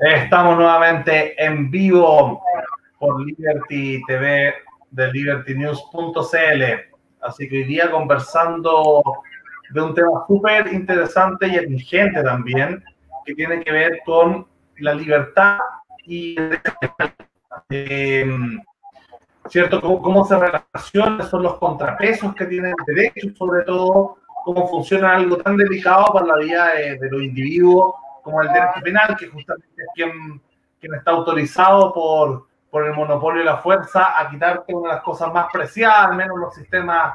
Estamos nuevamente en vivo por Liberty TV de libertynews.cl. Así que hoy día conversando de un tema súper interesante y exigente también, que tiene que ver con la libertad y eh, ¿cierto? ¿Cómo, ¿Cómo, se relacionan, son los contrapesos que tienen el derecho, sobre todo, cómo funciona algo tan delicado para la vida de, de los individuos como el derecho penal, que justamente es quien, quien está autorizado por, por el monopolio de la fuerza a quitarte una de las cosas más preciadas, al menos los sistemas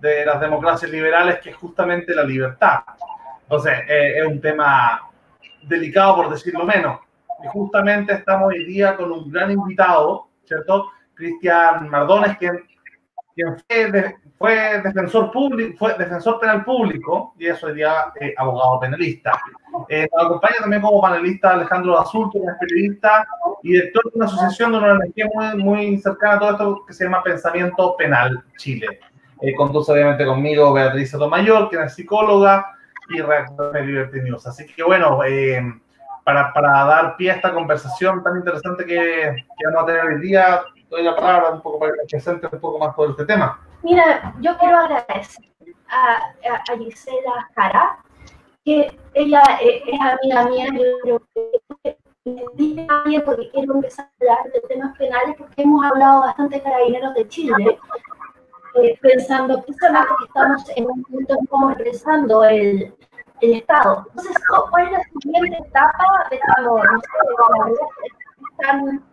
de las democracias liberales, que es justamente la libertad. Entonces, eh, es un tema delicado, por decirlo menos. Y justamente estamos hoy día con un gran invitado, ¿cierto? Cristian Mardones, quien, quien fue, fue, defensor público, fue defensor penal público y es hoy día eh, abogado penalista. Eh, nos acompaña también como panelista Alejandro Azulto, que es periodista y director de una asociación de una energía muy, muy cercana a todo esto que se llama Pensamiento Penal Chile. Eh, conduce obviamente conmigo Beatriz Sotomayor, que es psicóloga y redactora de. Así que bueno, eh, para, para, dar pie a esta conversación tan interesante que, que, vamos a tener hoy día, doy la palabra un poco para que presente un poco más todo este tema. Mira, yo quiero agradecer a, a, Gisela Jara, que ella eh, es amiga mía, yo creo que bien porque quiero empezar a hablar de temas penales, porque hemos hablado bastante de carabineros de Chile, eh, pensando precisamente que estamos en un punto en cómo regresando el, el Estado. Entonces, ¿cuál es la siguiente etapa cuando, no sé, están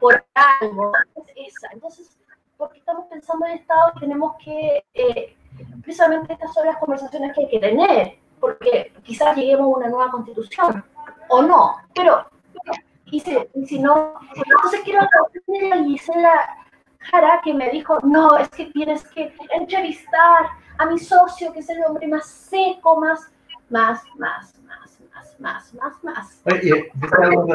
por algo? Es esa. Entonces, porque estamos pensando en el Estado tenemos que eh, precisamente estas son las conversaciones que hay que tener, porque quizás lleguemos a una nueva constitución, o no, pero, y si, y si no, entonces quiero agradecerle a Gisela Jara que me dijo, no, es que tienes que entrevistar a mi socio, que es el hombre más seco, más, más, más, más, más, más, más, y algo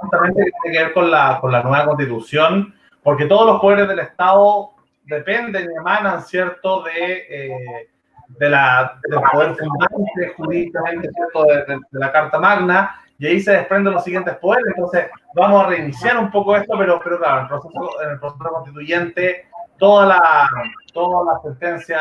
justamente tiene que ver con la, con la nueva constitución, porque todos los poderes del Estado dependen y emanan, ¿cierto?, de, eh, de la, del poder fundante jurídicamente, ¿cierto?, de, la Carta Magna, y ahí se desprenden los siguientes poderes. Entonces, vamos a reiniciar un poco esto, pero, pero claro, en el proceso, en el proceso constituyente, toda la, toda la sentencia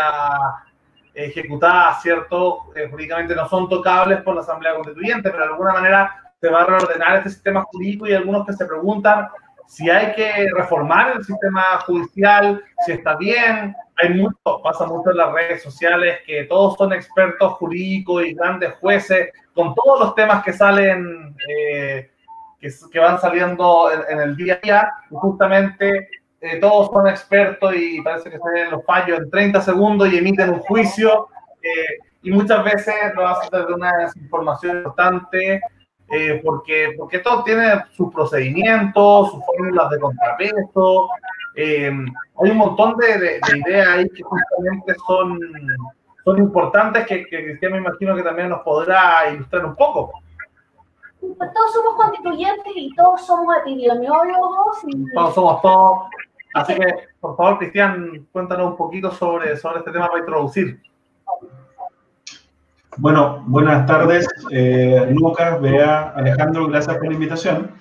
ejecutada, ¿cierto?, eh, jurídicamente no son tocables por la Asamblea Constituyente, pero de alguna manera se va a reordenar este sistema jurídico y algunos que se preguntan si hay que reformar el sistema judicial, si está bien. Hay mucho, pasa mucho en las redes sociales que todos son expertos jurídicos y grandes jueces con todos los temas que salen, eh, que, van saliendo en, el día a día. Justamente eh, todos son expertos y parece que se ven los fallos en 30 segundos y emiten un juicio. Eh, y muchas veces lo hacen desde una desinformación importante eh, porque, porque todo tiene sus procedimientos, sus fórmulas de contrapeso. Hay un montón de, de, de, ideas ahí que justamente son, son importantes que, que Cristian me imagino que también nos podrá ilustrar un poco. Todos somos constituyentes y todos somos epidemiólogos. Y... Todos somos todos. Así que, por favor, Cristian, cuéntanos un poquito sobre, sobre este tema para introducir. Bueno, buenas tardes, eh, Lucas, Bea, Alejandro, gracias por la invitación.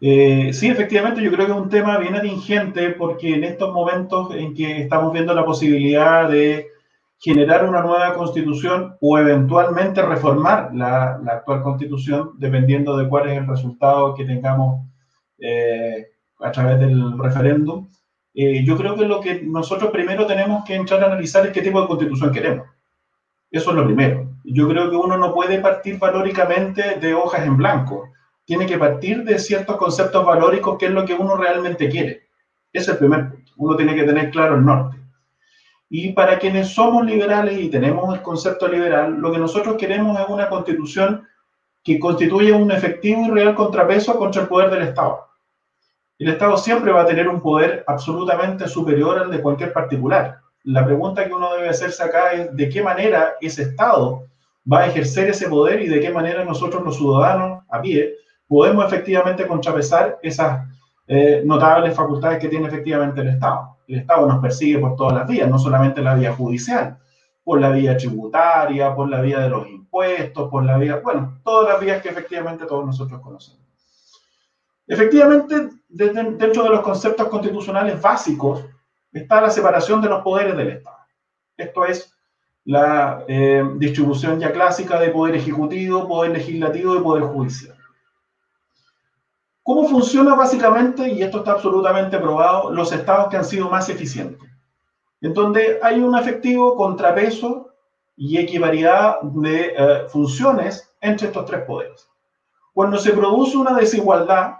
Eh, sí, efectivamente, yo creo que es un tema bien atingente porque en estos momentos en que estamos viendo la posibilidad de generar una nueva constitución o eventualmente reformar la, la actual constitución, dependiendo de cuál es el resultado que tengamos eh, a través del referéndum, eh, yo creo que lo que nosotros primero tenemos que entrar a analizar es qué tipo de constitución queremos. Eso es lo primero. Yo creo que uno no puede partir valóricamente de hojas en blanco. Tiene que partir de ciertos conceptos valóricos, que es lo que uno realmente quiere. Ese es el primer punto. Uno tiene que tener claro el norte. Y para quienes somos liberales y tenemos el concepto liberal, lo que nosotros queremos es una constitución que constituya un efectivo y real contrapeso contra el poder del Estado. El Estado siempre va a tener un poder absolutamente superior al de cualquier particular. La pregunta que uno debe hacerse acá es de qué manera ese Estado va a ejercer ese poder y de qué manera nosotros los ciudadanos a pie podemos efectivamente contrapesar esas eh, notables facultades que tiene efectivamente el Estado. El Estado nos persigue por todas las vías, no solamente la vía judicial, por la vía tributaria, por la vía de los impuestos, por la vía, bueno, todas las vías que efectivamente todos nosotros conocemos. Efectivamente, dentro de los conceptos constitucionales básicos está la separación de los poderes del Estado. Esto es la eh, distribución ya clásica de poder ejecutivo, poder legislativo y poder judicial. ¿Cómo funciona básicamente, y esto está absolutamente probado, los estados que han sido más eficientes? En donde hay un efectivo contrapeso y equivariedad de eh, funciones entre estos tres poderes. Cuando se produce una desigualdad,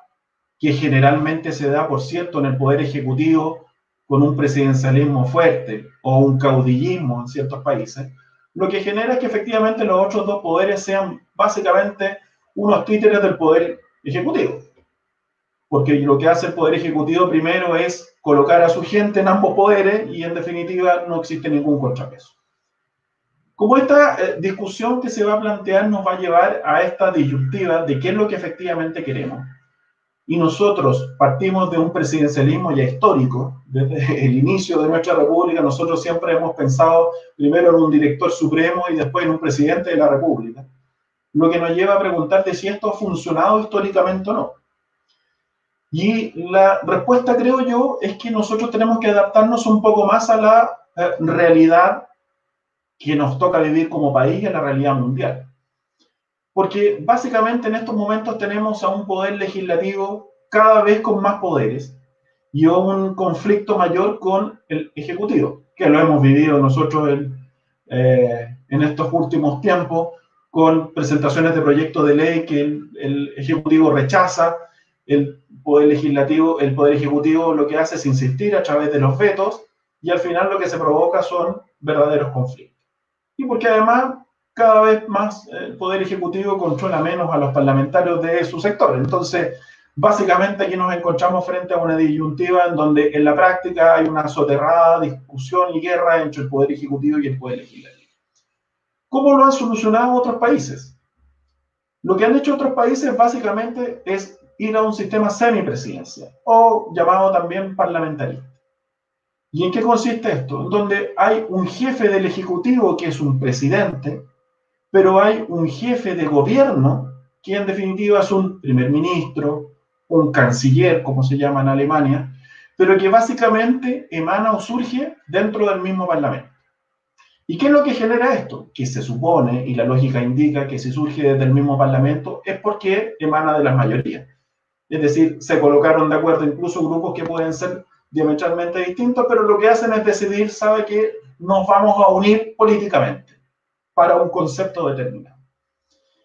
que generalmente se da, por cierto, en el poder ejecutivo, con un presidencialismo fuerte o un caudillismo en ciertos países, lo que genera es que efectivamente los otros dos poderes sean básicamente unos títeres del poder ejecutivo porque lo que hace el Poder Ejecutivo primero es colocar a su gente en ambos poderes y en definitiva no existe ningún contrapeso. Como esta eh, discusión que se va a plantear nos va a llevar a esta disyuntiva de qué es lo que efectivamente queremos, y nosotros partimos de un presidencialismo ya histórico, desde el inicio de nuestra república nosotros siempre hemos pensado primero en un director supremo y después en un presidente de la república, lo que nos lleva a preguntarte si esto ha funcionado históricamente o no. Y la respuesta, creo yo, es que nosotros tenemos que adaptarnos un poco más a la eh, realidad que nos toca vivir como país y a la realidad mundial. Porque básicamente en estos momentos tenemos a un poder legislativo cada vez con más poderes y un conflicto mayor con el Ejecutivo, que lo hemos vivido nosotros en, eh, en estos últimos tiempos con presentaciones de proyectos de ley que el, el Ejecutivo rechaza, el poder legislativo, el poder ejecutivo lo que hace es insistir a través de los vetos y al final lo que se provoca son verdaderos conflictos. Y porque además cada vez más el poder ejecutivo controla menos a los parlamentarios de su sector. Entonces, básicamente aquí nos encontramos frente a una disyuntiva en donde en la práctica hay una soterrada discusión y guerra entre el poder ejecutivo y el poder legislativo. ¿Cómo lo han solucionado otros países? Lo que han hecho otros países básicamente es ir a un sistema semipresidencial o llamado también parlamentarista. ¿Y en qué consiste esto? Donde hay un jefe del Ejecutivo que es un presidente, pero hay un jefe de gobierno que en definitiva es un primer ministro, un canciller, como se llama en Alemania, pero que básicamente emana o surge dentro del mismo parlamento. ¿Y qué es lo que genera esto? Que se supone, y la lógica indica que si surge desde el mismo parlamento, es porque emana de las mayorías. Es decir, se colocaron de acuerdo incluso grupos que pueden ser diametralmente distintos, pero lo que hacen es decidir, sabe que nos vamos a unir políticamente para un concepto determinado.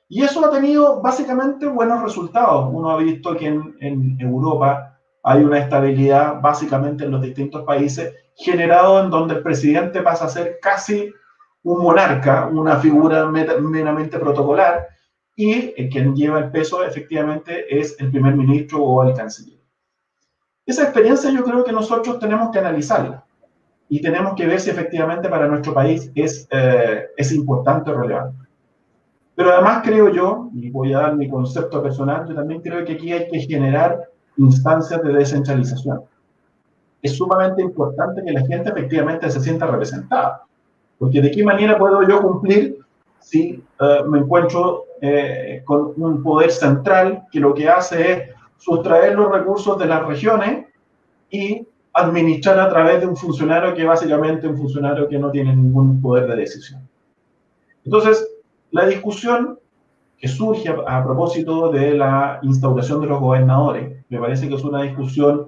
Y eso ha tenido básicamente buenos resultados. Uno ha visto que en, en Europa hay una estabilidad básicamente en los distintos países, generado en donde el presidente pasa a ser casi un monarca, una figura meramente protocolar, y quien lleva el peso efectivamente es el primer ministro o el canciller. Esa experiencia yo creo que nosotros tenemos que analizarla y tenemos que ver si efectivamente para nuestro país es, eh, es importante o relevante. Pero además creo yo, y voy a dar mi concepto personal, yo también creo que aquí hay que generar instancias de descentralización. Es sumamente importante que la gente efectivamente se sienta representada, porque de qué manera puedo yo cumplir si eh, me encuentro eh, con un poder central que lo que hace es sustraer los recursos de las regiones y administrar a través de un funcionario que básicamente un funcionario que no tiene ningún poder de decisión. Entonces, la discusión que surge a, propósito de la instauración de los gobernadores, me parece que es una discusión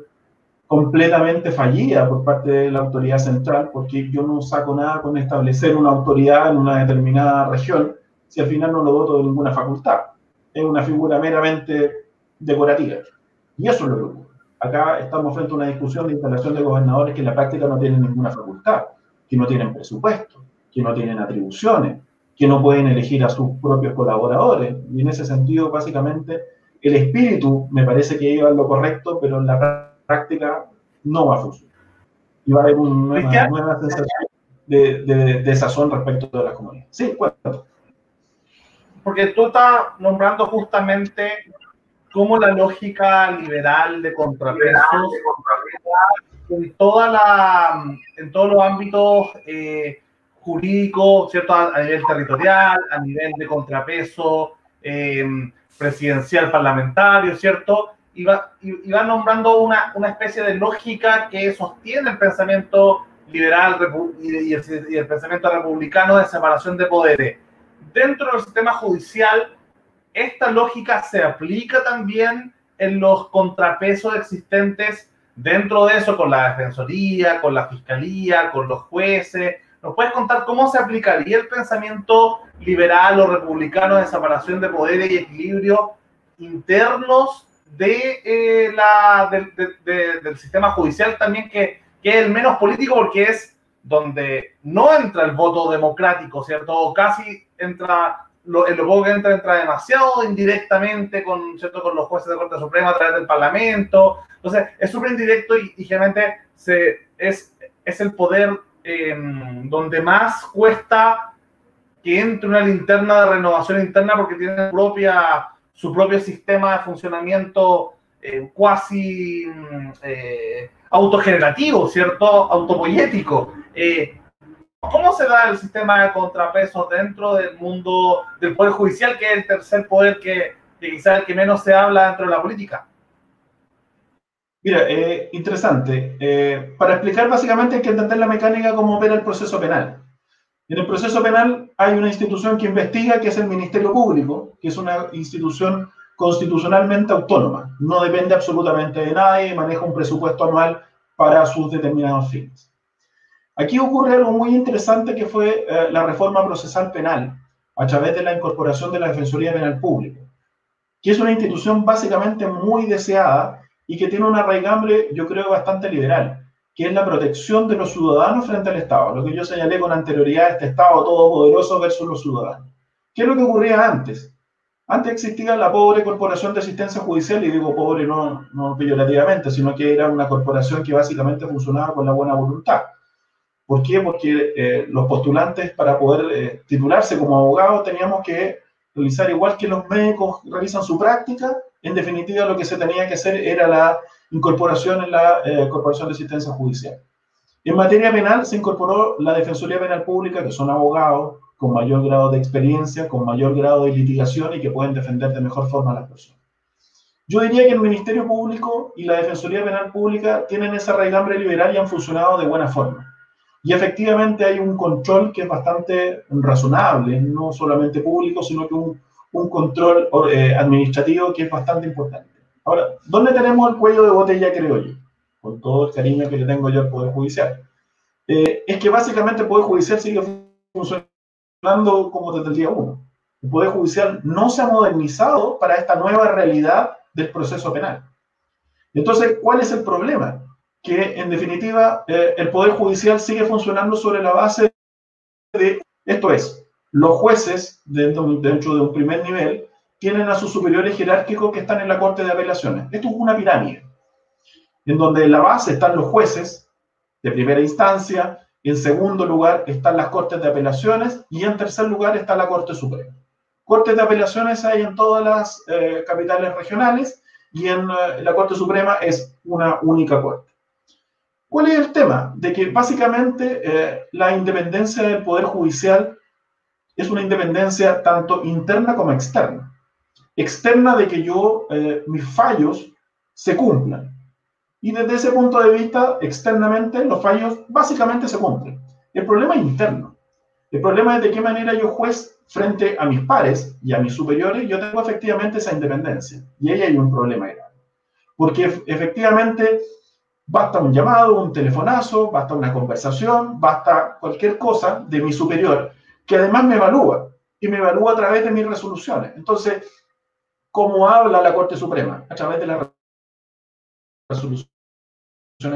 completamente fallida por parte de la autoridad central, porque yo no saco nada con establecer una autoridad en una determinada región si al final no lo voto de ninguna facultad. Es una figura meramente decorativa. Y eso es lo que ocurre. Acá estamos frente a una discusión de instalación de gobernadores que en la práctica no tienen ninguna facultad, que no tienen presupuesto, que no tienen atribuciones, que no pueden elegir a sus propios colaboradores. Y en ese sentido, básicamente, el espíritu me parece que iba a lo correcto, pero en la práctica no va a funcionar. Y va a haber una nueva, sensación de, de, desazón respecto de la comunidad. Sí, cuéntame. Porque tú estás nombrando justamente cómo la lógica liberal de contrapesos en, toda la, en todos los ámbitos eh, jurídicos, ¿cierto? A, nivel territorial, a nivel de contrapeso, em, presidencial parlamentario, ¿cierto? Y va, y, va nombrando una, una, especie de lógica que sostiene el pensamiento liberal y, el, pensamiento republicano de separación de poderes. Dentro del sistema judicial, esta lógica se aplica también en los contrapesos existentes dentro de eso con la defensoría, con la fiscalía, con los jueces. ¿Nos puedes contar cómo se aplicaría el pensamiento liberal o republicano de separación de poderes y equilibrio internos de, eh, del sistema judicial también, que, que, es el menos político porque es donde no entra el voto democrático, ¿cierto? O casi entra, lo, el que entra entra demasiado indirectamente con, ¿cierto? con los jueces de Corte Suprema a través del Parlamento. Entonces, es súper indirecto y, generalmente es, es el poder em, donde más cuesta que entre una linterna de renovación interna porque tiene propia su propio sistema de funcionamiento eh, mm, eh, autogenerativo, ¿cierto? Autopoyético. Eh, ¿Cómo se da el sistema de contrapesos dentro del mundo del Poder Judicial, que es el tercer poder que, que quizás el que menos se habla dentro de la política? Mira, interesante. para explicar básicamente hay que entender la mecánica cómo opera el proceso penal. En el proceso penal hay una institución que investiga, que es el Ministerio Público, que es una institución constitucionalmente autónoma. No depende absolutamente de nadie, maneja un presupuesto anual para sus determinados fines. Aquí ocurre algo muy interesante que fue eh, la reforma procesal penal a través de la incorporación de la Defensoría Penal Pública, que es una institución básicamente muy deseada y que tiene una raigambre, yo creo, bastante liberal que es la protección de los ciudadanos frente al Estado, lo que yo señalé con anterioridad, este Estado todopoderoso versus los ciudadanos. ¿Qué es lo que ocurría antes? Antes existía la pobre Corporación de Asistencia Judicial, y digo pobre no, no peyorativamente, sino que era una corporación que básicamente funcionaba con la buena voluntad. ¿Por qué? Porque eh, los postulantes para poder eh, titularse como abogado teníamos que realizar igual que los médicos realizan su práctica, en definitiva lo que se tenía que hacer era la incorporación en la eh, Corporación de Asistencia Judicial. En materia penal se incorporó la Defensoría Penal Pública, que son abogados con mayor grado de experiencia, con mayor grado de litigación y que pueden defender de mejor forma a las personas. Yo diría que el Ministerio Público y la Defensoría Penal Pública tienen esa raigambre liberal y han funcionado de buena forma. Y efectivamente hay un control que es bastante razonable, no solamente público, sino que un, un control eh, administrativo que es bastante importante. Ahora, ¿dónde tenemos el cuello de botella, creo yo? Con todo el cariño que le tengo yo al Poder Judicial. Eh, es que básicamente el Poder Judicial sigue funcionando como desde el día uno. El Poder Judicial no se ha modernizado para esta nueva realidad del proceso penal. Entonces, ¿cuál es el problema? Que en definitiva eh, el Poder Judicial sigue funcionando sobre la base de, esto es, los jueces dentro, de un primer nivel tienen a sus superiores jerárquicos que están en la Corte de Apelaciones. Esto es una pirámide, en donde en la base están los jueces de primera instancia, en segundo lugar están las Cortes de Apelaciones y en tercer lugar está la Corte Suprema. Cortes de Apelaciones hay en todas las eh, capitales regionales y en eh, la Corte Suprema es una única corte. ¿Cuál es el tema? De que básicamente eh, la independencia del Poder Judicial es una independencia tanto interna como externa externa de que yo, eh, mis fallos se cumplan. Y desde ese punto de vista, externamente, los fallos básicamente se cumplen. El problema es interno. El problema es de qué manera yo juez frente a mis pares y a mis superiores, yo tengo efectivamente esa independencia. Y ahí hay un problema grave. Porque efectivamente basta un llamado, un telefonazo, basta una conversación, basta cualquier cosa de mi superior, que además me evalúa y me evalúa a través de mis resoluciones. Entonces, cómo habla la Corte Suprema a través de las resoluciones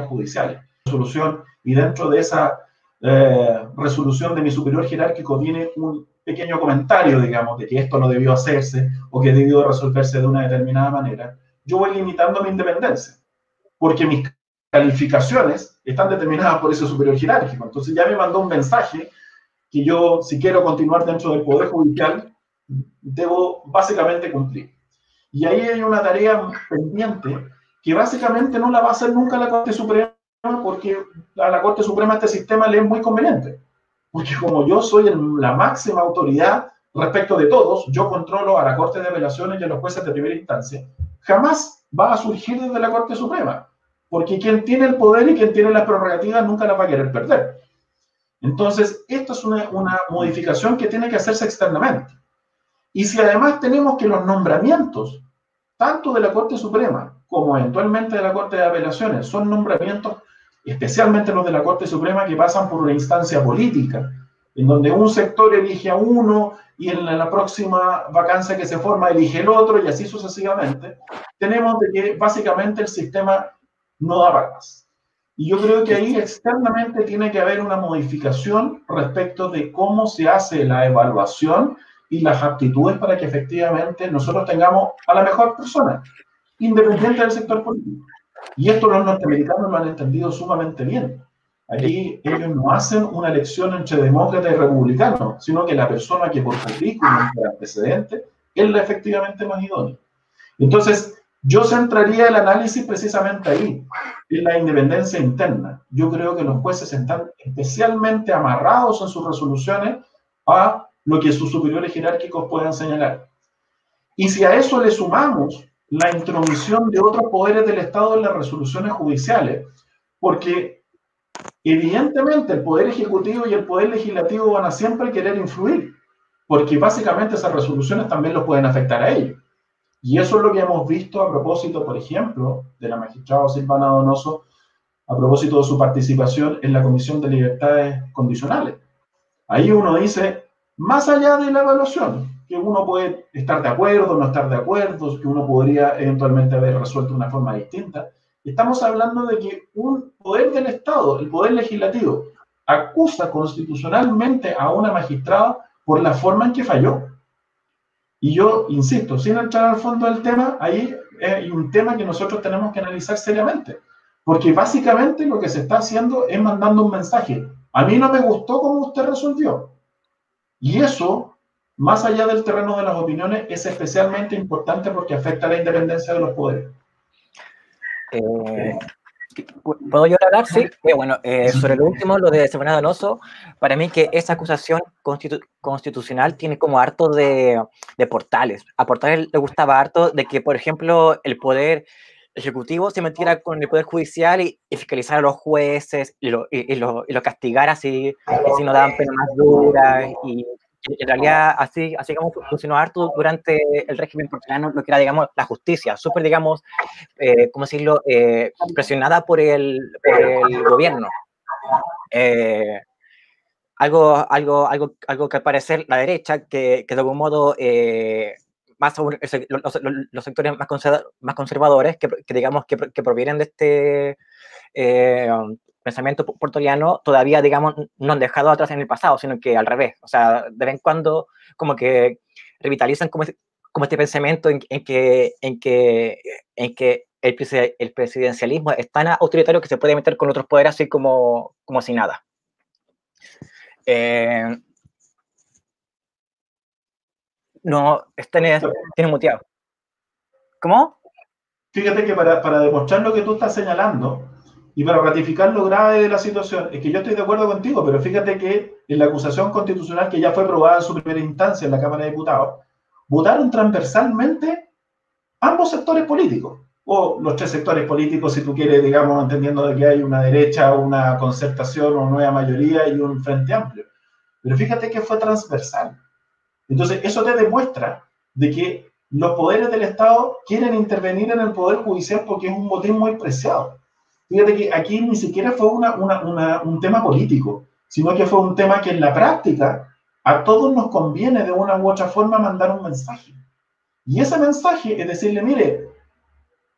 judiciales. Resolución, y dentro de esa eh, resolución de mi superior jerárquico viene un pequeño comentario, digamos, de que esto no debió hacerse o que debió resolverse de una determinada manera, yo voy limitando mi independencia, porque mis calificaciones están determinadas por ese superior jerárquico. Entonces ya me mandó un mensaje que yo, si quiero continuar dentro del Poder Judicial, debo básicamente cumplir. Y ahí hay una tarea pendiente que básicamente no la va a hacer nunca la Corte Suprema porque a la Corte Suprema este sistema le es muy conveniente. Porque como yo soy la máxima autoridad respecto de todos, yo controlo a la Corte de Apelaciones y a los jueces de primera instancia, jamás va a surgir desde la Corte Suprema, porque quien tiene el poder y quien tiene las prerrogativas nunca las va a querer perder. Entonces, esto es una, una modificación que tiene que hacerse externamente. Y si además tenemos que los nombramientos, tanto de la Corte Suprema como eventualmente de la Corte de Apelaciones, son nombramientos, especialmente los de la Corte Suprema, que pasan por una instancia política, en donde un sector elige a uno y en la próxima vacancia que se forma elige el otro y así sucesivamente, tenemos de que básicamente el sistema no da para más. Y yo creo que ahí externamente tiene que haber una modificación respecto de cómo se hace la evaluación y las aptitudes para que efectivamente nosotros tengamos a la mejor persona, independiente del sector político. Y esto los norteamericanos lo han entendido sumamente bien. Aquí ellos no hacen una elección entre demócrata y republicano, sino que la persona que por currículum, por antecedente, es la efectivamente más idónea. Entonces, yo centraría el análisis precisamente ahí, en la independencia interna. Yo creo que los jueces están especialmente amarrados en sus resoluciones a lo que sus superiores jerárquicos puedan señalar. Y si a eso le sumamos la intromisión de otros poderes del Estado en las resoluciones judiciales, porque evidentemente el Poder Ejecutivo y el Poder Legislativo van a siempre querer influir, porque básicamente esas resoluciones también los pueden afectar a ellos. Y eso es lo que hemos visto a propósito, por ejemplo, de la magistrada Silvana Donoso, a propósito de su participación en la Comisión de Libertades Condicionales. Ahí uno dice, más allá de la evaluación, que uno puede estar de acuerdo, no estar de acuerdo, que uno podría eventualmente haber resuelto de una forma distinta, estamos hablando de que un poder del Estado, el poder legislativo, acusa constitucionalmente a una magistrada por la forma en que falló. Y yo insisto, sin entrar al fondo del tema, ahí hay un tema que nosotros tenemos que analizar seriamente. Porque básicamente lo que se está haciendo es mandando un mensaje. A mí no me gustó cómo usted resolvió. Y eso, más allá del terreno de las opiniones, es especialmente importante porque afecta a la independencia de los poderes. Eh, ¿Puedo yo hablar? Sí. Eh, bueno, eh, sobre lo último, lo de Semana Donoso, para mí que esa acusación constitucional tiene como harto de, de, portales. A portales le gustaba harto de que, por ejemplo, el poder ejecutivo se metiera con el poder judicial y, fiscalizara a los jueces y lo, y, lo, y lo castigara si, si no daban pena más duras y en realidad así, así como funcionó harto durante el régimen portugués, lo que era, digamos, la justicia, súper, digamos, eh, ¿cómo decirlo?, eh, presionada por el, por el gobierno. Eh, algo, algo, algo, algo que al parecer la derecha, que, que de algún modo más los, los, sectores más, más conservadores, que, que digamos que, que, provienen de este pensamiento puertoriano todavía, digamos, no han dejado atrás en el pasado, sino que al revés. O sea, de vez en cuando como que revitalizan como, como este pensamiento en, que, en, que, en que el, presidencialismo es tan autoritario que se puede meter con otros poderes así como, como si nada. Eh, no, tiene, tiene muteado. ¿Cómo? Fíjate que para, para demostrar lo que tú estás señalando, y para ratificar lo grave de la situación, es que yo estoy de acuerdo contigo, pero fíjate que en la acusación constitucional que ya fue aprobada en su primera instancia en la Cámara de Diputados, votaron transversalmente ambos sectores políticos, o los tres sectores políticos, si tú quieres, digamos, entendiendo de que hay una derecha, una concertación, una nueva mayoría y un frente amplio. Pero fíjate que fue transversal. Entonces, eso te demuestra de que los poderes del Estado quieren intervenir en el Poder Judicial porque es un botín muy preciado. Fíjate que aquí ni siquiera fue una, una, un tema político, sino que fue un tema que en la práctica a todos nos conviene de una u otra forma mandar un mensaje. Y ese mensaje es decirle, mire,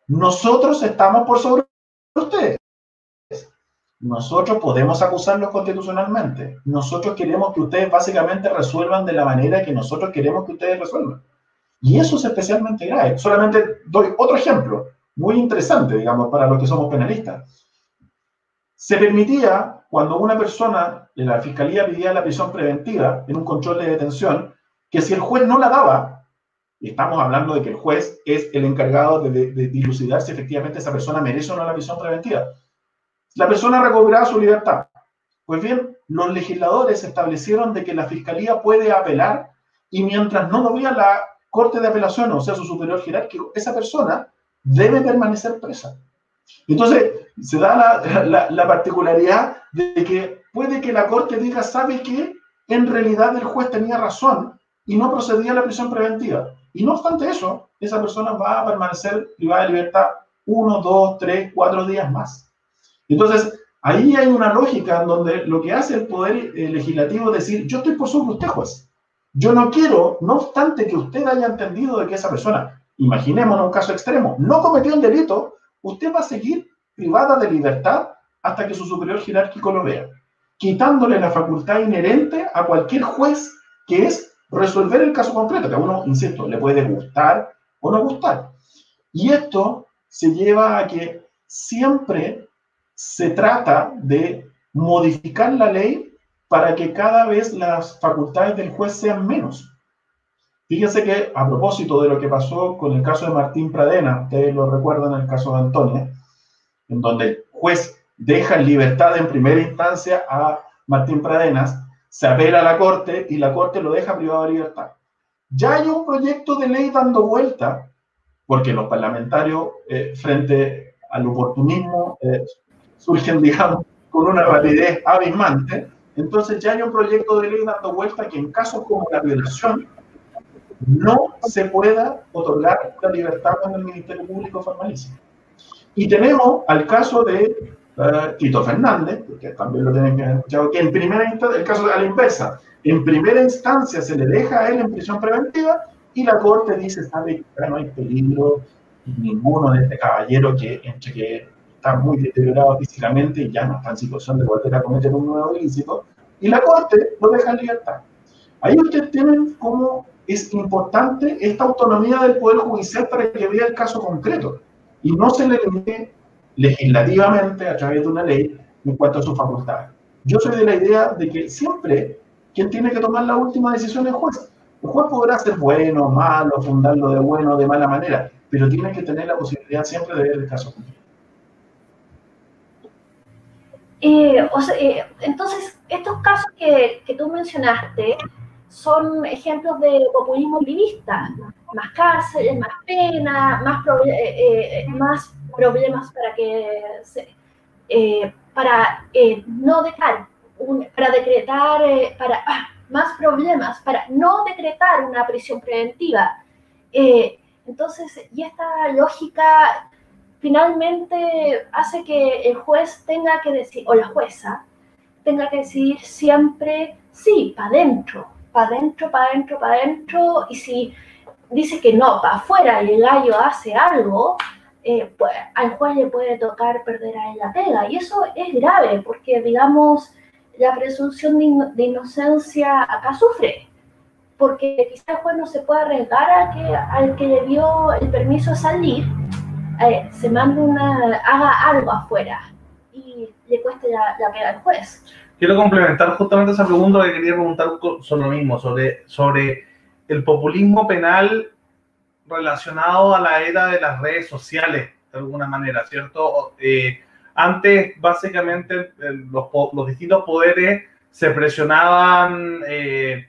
nosotros estamos por sobre ustedes. Nosotros podemos acusarlos constitucionalmente. Nosotros queremos que ustedes básicamente resuelvan de la manera que nosotros queremos que ustedes resuelvan. Y eso es especialmente grave. Solamente doy otro ejemplo muy interesante, digamos, para los que somos penalistas. Se permitía, cuando una persona de la fiscalía pedía la prisión preventiva en un control de detención, que si el juez no la daba, y estamos hablando de que el juez es el encargado de, de, dilucidar si efectivamente esa persona merece o no la prisión preventiva, la persona recobraba su libertad. Pues bien, los legisladores establecieron de que la fiscalía puede apelar y mientras no lo vea la Corte de Apelación, o sea, su superior jerárquico, esa persona debe permanecer presa. Entonces, se da la, particularidad de que puede que la Corte diga, ¿sabe que En realidad el juez tenía razón y no procedía a la prisión preventiva. Y no obstante eso, esa persona va a permanecer privada de libertad uno, dos, tres, cuatro días más. Entonces, ahí hay una lógica en donde lo que hace el Poder eh, Legislativo es decir, yo estoy por sobre usted, juez. Yo no quiero, no obstante que usted haya entendido de que esa persona, imaginémonos un caso extremo, no cometió un delito, usted va a seguir privada de libertad hasta que su superior jerárquico lo vea, quitándole la facultad inherente a cualquier juez que es resolver el caso concreto, que a uno, insisto, le puede gustar o no gustar. Y esto se lleva a que siempre se trata de modificar la ley para que cada vez las facultades del juez sean menos. Fíjense que a propósito de lo que pasó con el caso de Martín Pradena, ustedes lo recuerdan el caso de Antonia, en donde el juez deja en libertad en primera instancia a Martín Pradenas, se apela a la Corte y la Corte lo deja privado de libertad. Ya hay un proyecto de ley dando vuelta, porque los parlamentarios eh, frente al oportunismo eh, surgen, digamos, con una rapidez abismante, entonces ya hay un proyecto de ley dando vuelta que en casos como la violación no se pueda otorgar la libertad cuando el Ministerio Público formalice. Y tenemos al caso de uh, Tito Fernández, que también lo tienen que escuchado, que en primera instancia, el caso de la inversa, en primera instancia se le deja a él en prisión preventiva y la corte dice, sabe que no hay peligro ninguno de este caballero que que está muy deteriorado físicamente y ya no está en situación de volver a cometer un nuevo ilícito, y la Corte lo deja en libertad. Ahí ustedes tienen cómo es importante esta autonomía del Poder Judicial para que vea el caso concreto y no se le limite legislativamente a través de una ley en cuanto a sus facultades. Yo soy de la idea de que siempre quien tiene que tomar la última decisión es el juez. El juez podrá ser bueno, malo, fundarlo de bueno o de mala manera, pero tiene que tener la posibilidad siempre de ver el caso concreto. Eh, eh, entonces, estos casos que, que, tú mencionaste son ejemplos de populismo vivista. Más cárceles, más pena, más, eh, más problemas para que para no dejar, para decretar, para ah, más problemas para no decretar una prisión preventiva. entonces, y esta lógica finalmente hace que el juez tenga que decir, o la jueza, tenga que decidir siempre, sí, para adentro, para adentro, para adentro, para adentro, y si dice que no, para afuera y el gallo hace algo, eh, pues al juez le puede tocar perder a él la pega. Y eso es grave, porque digamos, la presunción de, inocencia acá sufre, porque quizá el juez no se puede arriesgar al que, al que le dio el permiso de salir eh, se manda una, haga algo afuera y le cueste la, la pega al juez. Quiero complementar justamente esa pregunta que quería preguntar sobre lo mismo, sobre, sobre el populismo penal relacionado a la era de las redes sociales, de alguna manera, ¿cierto? Eh, antes, básicamente, los, distintos poderes se presionaban eh,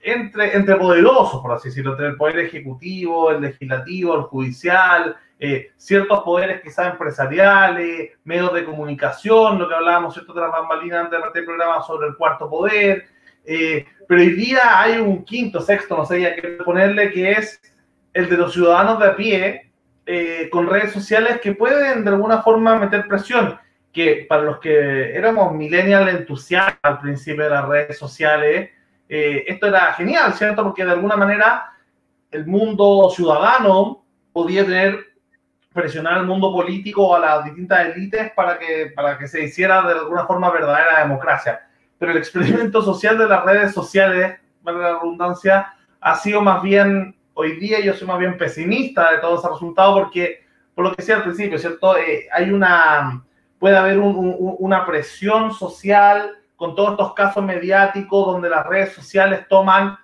entre, entre poderosos, por así decirlo, entre el poder ejecutivo, el legislativo, el judicial, eh, ciertos poderes quizás empresariales, medios de comunicación, lo que hablábamos, ¿cierto? De las bambalinas antes de este programa sobre el cuarto poder. Eh, pero hoy día hay un quinto, sexto, no sé ya qué ponerle, que es el de los ciudadanos de a pie eh, con redes sociales que pueden de alguna forma meter presión. Que para los que éramos millennial entusiastas al principio de las redes sociales, esto era genial, ¿cierto? Porque de alguna manera el mundo ciudadano podía tener presionar al mundo político o a las distintas élites para que, para que se hiciera de alguna forma verdadera democracia. Pero el experimento social de las redes sociales, valga la redundancia, ha sido más bien, hoy día yo soy más bien pesimista de todo ese resultado porque, por lo que decía al principio, ¿cierto? Eh, hay una, puede haber una presión social con todos estos casos mediáticos donde las redes sociales toman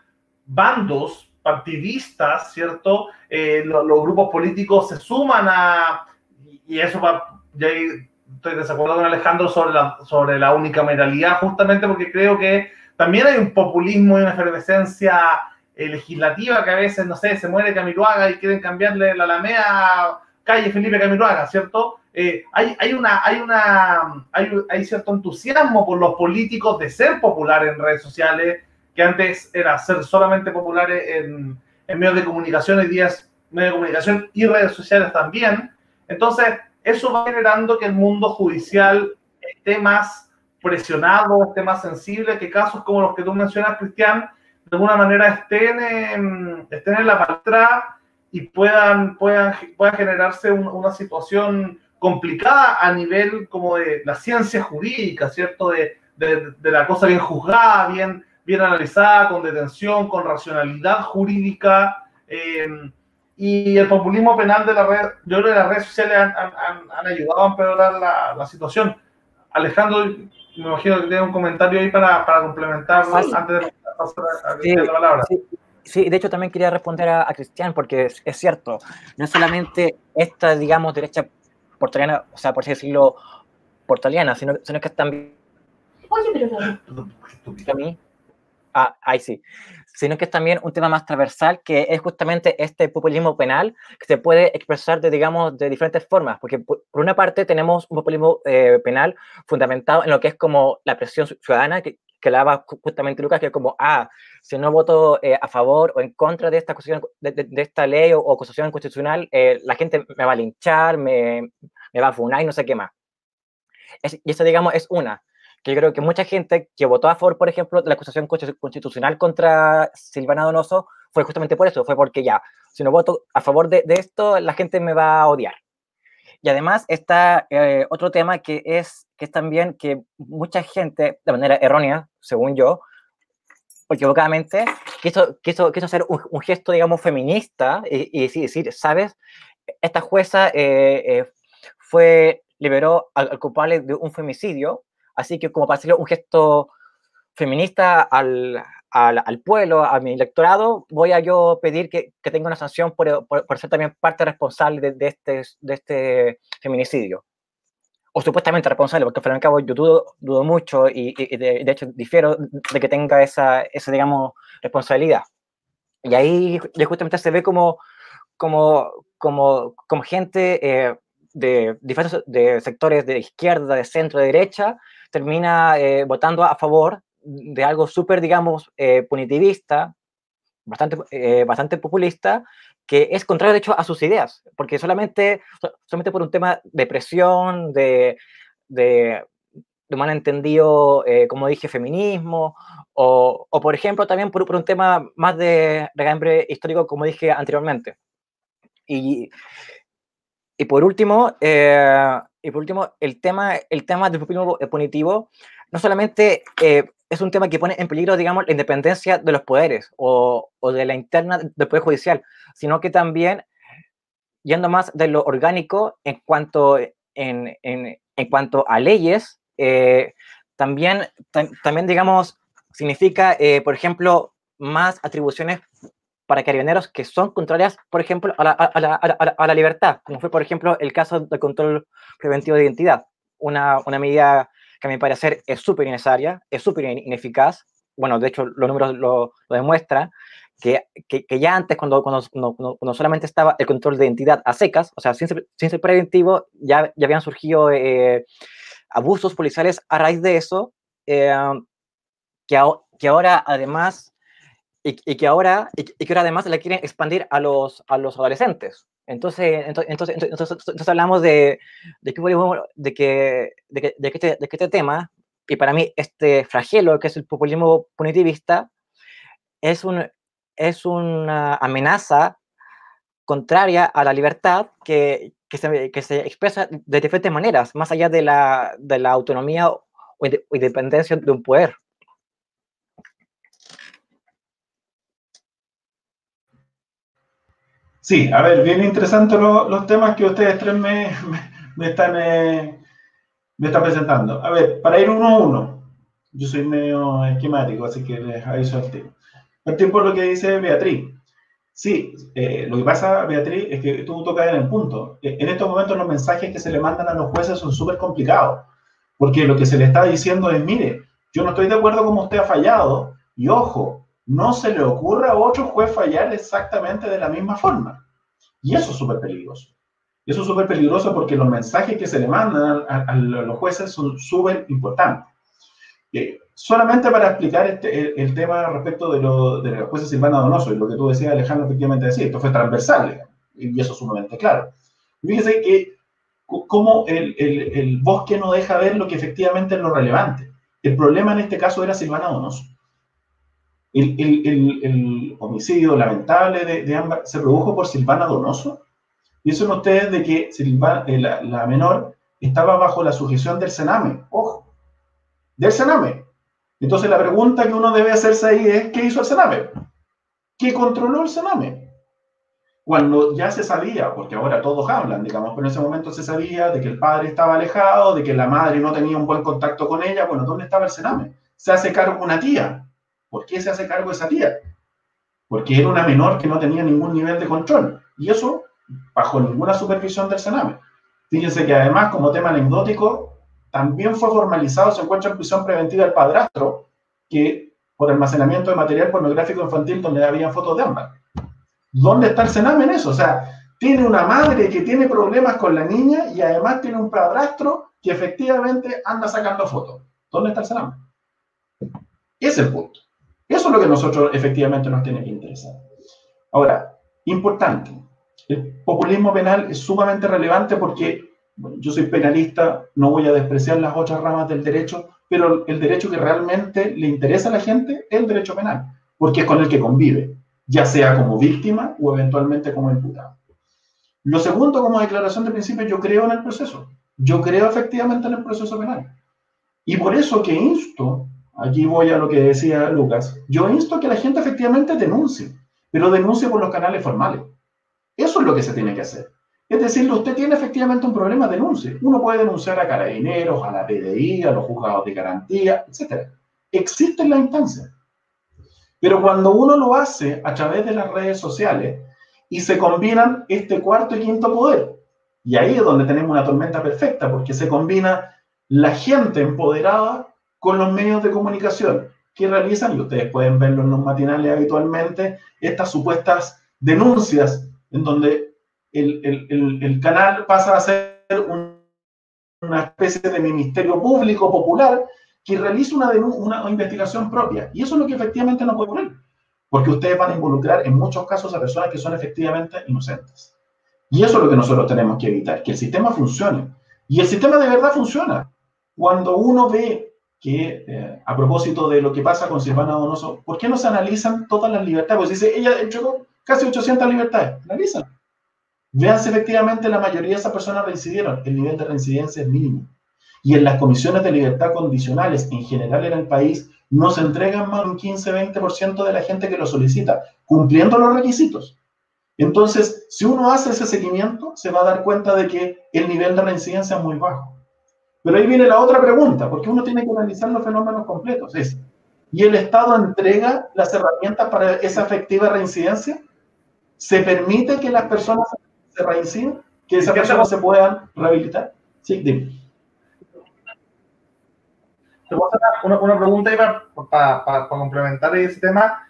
bandos partidistas, ¿cierto? Eh, los grupos políticos se suman a, y eso va, estoy desacuerdo con Alejandro sobre la, sobre la unicameralidad, justamente porque creo que también hay un populismo y una efervescencia eh, legislativa que a veces, no sé, se muere Camiroaga y quieren cambiarle la Alameda calle Felipe Camiroaga, ¿cierto? Eh, hay, hay, una, hay, una, hay, hay, cierto entusiasmo por los políticos de ser populares en redes sociales, que antes era ser solamente populares en, en medios de comunicación, hoy de comunicación y redes sociales también. Entonces, eso va generando que el mundo judicial esté más presionado, esté más sensible, que casos como los que tú mencionas, Cristian, de alguna manera estén en, estén en la palestra y puedan, puedan, pueda generarse una situación complicada a nivel como de la ciencia jurídica, ¿cierto? De, de, la cosa bien juzgada, bien, bien analizada, con detención, con racionalidad jurídica. Eh, y el populismo penal de la red, yo creo que las redes sociales han, han, han ayudado a empeorar la, la situación. Alejandro, me imagino que tiene un comentario ahí para, para complementar sí. antes de pasar a, sí, la palabra. Sí. Sí, de hecho también quería responder a, a Cristian porque es, es, cierto, no es solamente esta, digamos, derecha portaliana, o sea, por así decirlo, portaliana, sino, sino que también... Oye, pero... ¿A mí? Ah, ahí sí. Sino que es también un tema más transversal, que es justamente este populismo penal, que se puede expresar de, digamos, de diferentes formas, porque por, una parte tenemos un populismo eh, penal fundamentado en lo que es como la presión ciudadana, que, que la daba justamente Lucas, que es como, ah, si no voto eh, a favor o en contra de esta, de, de, de esta ley o, o, constitucional, eh, la gente me va a linchar, me, me, va a funar y no sé qué más. Es, y eso, digamos, es una. Que yo creo que mucha gente que votó a favor, por ejemplo, de la acusación constitucional contra Silvana Donoso fue justamente por eso, fue porque ya, si no voto a favor de, de esto, la gente me va a odiar. Y además está eh, otro tema que es, que es también que mucha gente, de manera errónea, según yo, equivocadamente, quiso, quiso, quiso hacer un, un, gesto, digamos, feminista y, y decir, ¿sabes? Esta jueza eh, eh, fue, liberó al, al, culpable de un femicidio, así que como para hacerle un gesto feminista al, al, al, pueblo, a mi electorado, voy a yo pedir que, que tenga una sanción por, por, por, ser también parte responsable de, de, este, de este feminicidio. O supuestamente responsable, porque al fin y al cabo yo dudo, dudo mucho y, y de, de, hecho difiero de que tenga esa, esa, digamos, responsabilidad. Y ahí justamente se ve como, como, como, como gente eh, de diferentes de sectores de izquierda, de centro, de derecha, termina eh, votando a favor de algo súper, digamos, eh, punitivista, bastante, eh, bastante populista, que es contrario, de hecho, a sus ideas, porque solamente, solamente por un tema de presión, de, de, de malentendido, eh, como dije, feminismo, o, o, por ejemplo, también por, por un tema más de regambre histórico, como dije anteriormente. Y, y por último, eh, y por último, el tema, el tema del populismo punitivo no solamente eh, es un tema que pone en peligro, digamos, la independencia de los poderes o, o, de la interna del Poder Judicial, sino que también, yendo más de lo orgánico en cuanto, en, en, en cuanto a leyes, eh, también, también, digamos, significa, eh, por ejemplo, más atribuciones para carabineros que son contrarias, por ejemplo, a la, a, la, a, la, a la, libertad, como fue, por ejemplo, el caso del control preventivo de identidad, una, una medida que a mi parecer es súper innecesaria, es súper ineficaz. Bueno, de hecho, los números lo, lo demuestran, que, que, que, ya antes, cuando, cuando, cuando, cuando, solamente estaba el control de identidad a secas, o sea, sin ser, sin ser preventivo, ya, ya habían surgido eh, abusos policiales a raíz de eso, eh, que, que ahora además y, y, que ahora y, y, que ahora además le quieren expandir a los, a los adolescentes. Entonces, entonces, entonces, entonces, entonces hablamos de, de, que, de, que, de, que, de, que este, de que este tema, y para mí este flagelo, que es el populismo punitivista, es, un, es una amenaza contraria a la libertad que, que, se, que se expresa de diferentes maneras, más allá de la, de la autonomía o independencia de un poder. Sí, a ver, bien interesantes los, temas que ustedes tres me, están, eh, me están presentando. A ver, para ir uno a uno, yo soy medio esquemático, así que les aviso al tiempo. Partir por lo que dice Beatriz. Sí, eh, lo que pasa, Beatriz, es que tú tocas en el punto. Eh, en estos momentos los mensajes que se le mandan a los jueces son súper complicados, porque lo que se le está diciendo es, mire, yo no estoy de acuerdo con usted ha fallado, y ojo, no se le ocurra a otro juez fallar exactamente de la misma forma. Y eso es súper peligroso. Eso es súper peligroso porque los mensajes que se le mandan a, los jueces son súper importantes. Eh, solamente para explicar este, el, tema respecto de, lo, de la jueza Silvana Donoso y lo que tú decías, Alejandro, efectivamente decía, esto fue transversal, y eso es sumamente claro. Fíjese que como el, el, el, bosque no deja ver lo que efectivamente es lo relevante. El problema en este caso era Silvana Donoso. El, homicidio lamentable de, de se produjo por Silvana Donoso. Piensen ustedes de que Silvana, eh, la, la, menor estaba bajo la sujeción del Sename. Ojo, del Sename. Entonces la pregunta que uno debe hacerse ahí es, ¿qué hizo el Sename? ¿Qué controló el Sename? cuando ya se sabía, porque ahora todos hablan, digamos, pero en ese momento se sabía de que el padre estaba alejado, de que la madre no tenía un buen contacto con ella, bueno, ¿dónde estaba el cename? Se hace cargo una tía. ¿Por qué se hace cargo esa tía? Porque era una menor que no tenía ningún nivel de control. Y eso bajo ninguna supervisión del cename. Fíjense que además, como tema anecdótico, también fue formalizado, se encuentra en prisión preventiva el padrastro, que por almacenamiento de material pornográfico infantil donde había fotos de ambas. ¿Dónde está el Sename en eso? O sea, tiene una madre que tiene problemas con la niña y además tiene un padrastro que efectivamente anda sacando fotos. ¿Dónde está el Sename? Ese es el punto. Eso es lo que nosotros efectivamente nos tiene que interesar. Ahora, importante, el populismo penal es sumamente relevante porque yo soy penalista, no voy a despreciar las otras ramas del derecho, pero el derecho que realmente le interesa a la gente es el derecho penal, porque es con el que convive ya sea como víctima o eventualmente como imputado. Lo segundo, como declaración de principio, yo creo en el proceso. Yo creo efectivamente en el proceso penal. Y por eso que insto, aquí voy a lo que decía Lucas, yo insto que la gente efectivamente denuncie, pero denuncie por los canales formales. Eso es lo que se tiene que hacer. Es decir, usted tiene efectivamente un problema, denuncie. Uno puede denunciar a carabineros, a la PDI, a los juzgados de garantía, etc. Existen las instancias. Pero cuando uno lo hace a través de las redes sociales y se combinan este cuarto y quinto poder, y ahí es donde tenemos una tormenta perfecta, porque se combina la gente empoderada con los medios de comunicación que realizan, y ustedes pueden verlo en los matinales habitualmente, estas supuestas denuncias en donde el, el, el, canal pasa a ser una especie de ministerio público popular que realice una, una, investigación propia. Y eso es lo que efectivamente no puede ocurrir, porque ustedes van a involucrar en muchos casos a personas que son efectivamente inocentes. Y eso es lo que nosotros tenemos que evitar, que el sistema funcione. Y el sistema de verdad funciona. Cuando uno ve que, eh, a propósito de lo que pasa con Silvana Donoso, ¿por qué no se analizan todas las libertades? Pues dice, ella entregó casi 800 libertades. Analizan. Vean si efectivamente la mayoría de esas personas reincidieron. El nivel de reincidencia es mínimo y en las comisiones de libertad condicionales en general en el país no se entregan más de un 15-20% de la gente que lo solicita, cumpliendo los requisitos. Entonces, si uno hace ese seguimiento, se va a dar cuenta de que el nivel de reincidencia es muy bajo. Pero ahí viene la otra pregunta, porque uno tiene que analizar los fenómenos completos. Es, ¿y el Estado entrega las herramientas para esa efectiva reincidencia? ¿Se permite que las personas se reinciden? ¿Que esas personas se puedan rehabilitar? Sí, dime. Te voy a hacer una, pregunta para, complementar ese tema.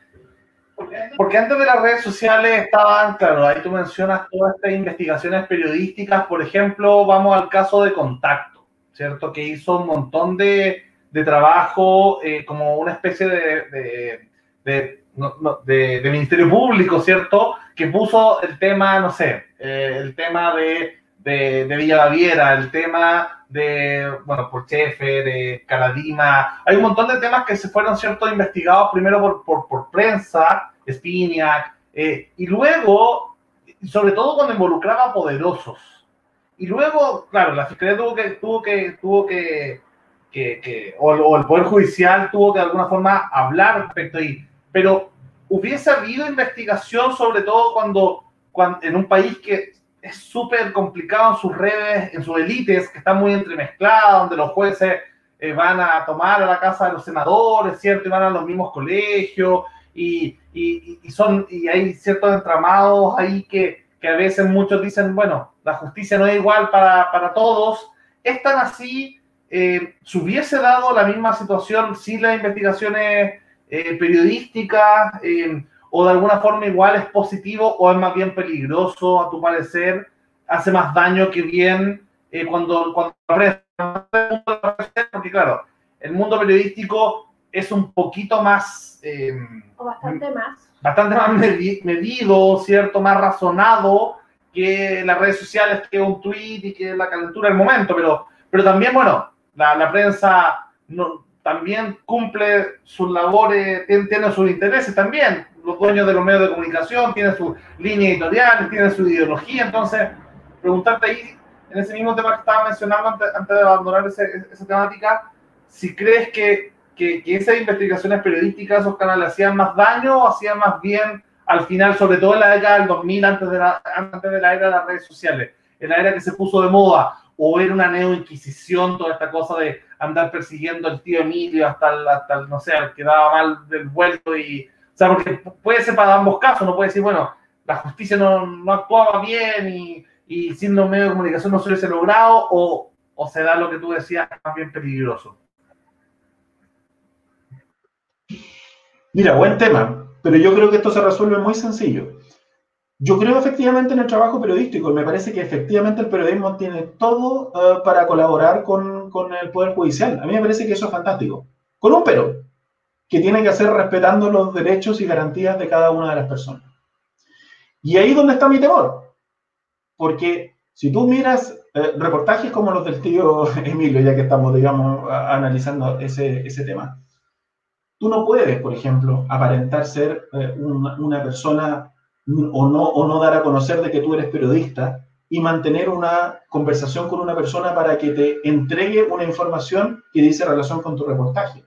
Porque antes de las redes sociales estaban, claro, ahí tú mencionas todas estas investigaciones periodísticas, por ejemplo, vamos al caso de Contacto, ¿cierto? Que hizo un montón de, de trabajo eh, como una especie de, de, de, ministerio público, ¿cierto? Que puso el tema, no sé, eh, el tema de, Villa Baviera, el tema de, bueno, por Chefe, de Caladima. Hay un montón de temas que se fueron, ¿cierto?, investigados primero por, por, por prensa, Spiniak, eh, y luego, sobre todo cuando involucraba poderosos. Y luego, claro, la Fiscalía tuvo que, tuvo que, tuvo que, que, que o, el Poder Judicial tuvo que de alguna forma hablar respecto ahí. Pero hubiese habido investigación, sobre todo cuando, cuando en un país que es súper complicado en sus redes, en sus élites, que están muy entremezcladas, donde los jueces eh, van a tomar a la casa de los senadores, ¿cierto? Y van a los mismos colegios, y, y, y son, y hay ciertos entramados ahí que, que, a veces muchos dicen, bueno, la justicia no es igual para, para todos. Es tan así, eh, se hubiese dado la misma situación si las investigaciones eh, periodística eh, o de alguna forma igual es positivo o es más bien peligroso a tu parecer? ¿Hace más daño que bien cuando, cuando porque claro, el mundo periodístico es un poquito más... o bastante más. Bastante más medido, ¿cierto? Más razonado que las redes sociales, que un tweet y que la calentura del momento, pero, pero también, bueno, la, la prensa no, también cumple sus labores, tiene, tiene, sus intereses también. Los dueños de los medios de comunicación tienen su línea editorial, tienen su ideología. Entonces, preguntarte ahí, en ese mismo tema que estaba mencionando antes, antes de abandonar ese, esa temática, si crees que, que, que, esas investigaciones periodísticas, esos canales, hacían más daño o hacían más bien al final, sobre todo en la década del 2000, antes de la, antes de la era de las redes sociales, en la era que se puso de moda, o era una neo-inquisición, toda esta cosa de andar persiguiendo al tío Emilio hasta el, hasta no sé, al que daba mal del vuelto y, o sea, porque puede ser para ambos casos, no puede decir, bueno, la justicia no, no actuaba bien y, y sin los medios de comunicación no se hubiese logrado, o, o se da lo que tú decías, más bien peligroso. Mira, buen tema. Pero yo creo que esto se resuelve muy sencillo. Yo creo efectivamente en el trabajo periodístico y me parece que efectivamente el periodismo tiene todo uh, para colaborar con, con, el Poder Judicial. A mí me parece que eso es fantástico. Con un pero, que tiene que hacer respetando los derechos y garantías de cada una de las personas. Y ahí es donde está mi temor. Porque si tú miras eh, reportajes como los del tío Emilio, ya que estamos, digamos, analizando ese, ese tema, Tú no puedes, por ejemplo, aparentar ser eh, una, persona o no, o no dar a conocer de que tú eres periodista y mantener una conversación con una persona para que te entregue una información que dice relación con tu reportaje.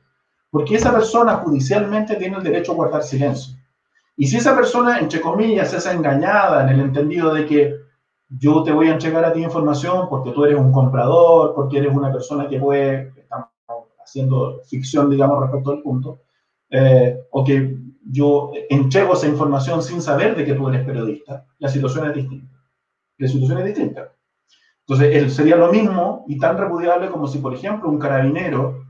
Porque esa persona judicialmente tiene el derecho a guardar silencio. Y si esa persona, entre comillas, es engañada en el entendido de que yo te voy a entregar a ti información porque tú eres un comprador, porque eres una persona que puede, haciendo ficción, digamos, respecto al punto, eh, o que yo entrego esa información sin saber de que tú eres periodista, la situación es distinta. La situación es distinta. Entonces, sería lo mismo y tan repudiable como si, por ejemplo, un carabinero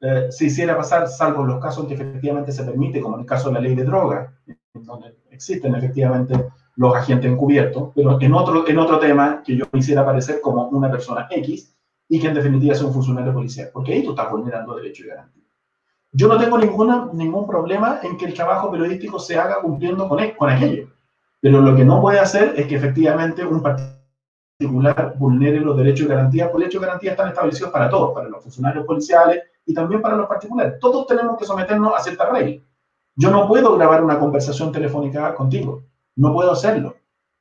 eh, se hiciera pasar, salvo los casos en que efectivamente se permite, como en el caso de la ley de drogas, donde existen efectivamente los agentes encubiertos, pero en otro, en otro tema que yo quisiera aparecer como una persona X, y que en definitiva sea un funcionario policial, porque ahí tú estás vulnerando derechos y garantías. Yo no tengo ninguna, ningún problema en que el trabajo periodístico se haga cumpliendo con, con aquello, pero lo que no puede hacer es que efectivamente un particular vulnere los derechos y garantías, porque los derechos y garantías están establecidos para todos, para los funcionarios policiales y también para los particulares. Todos tenemos que someternos a ciertas reglas. Yo no puedo grabar una conversación telefónica contigo, no puedo hacerlo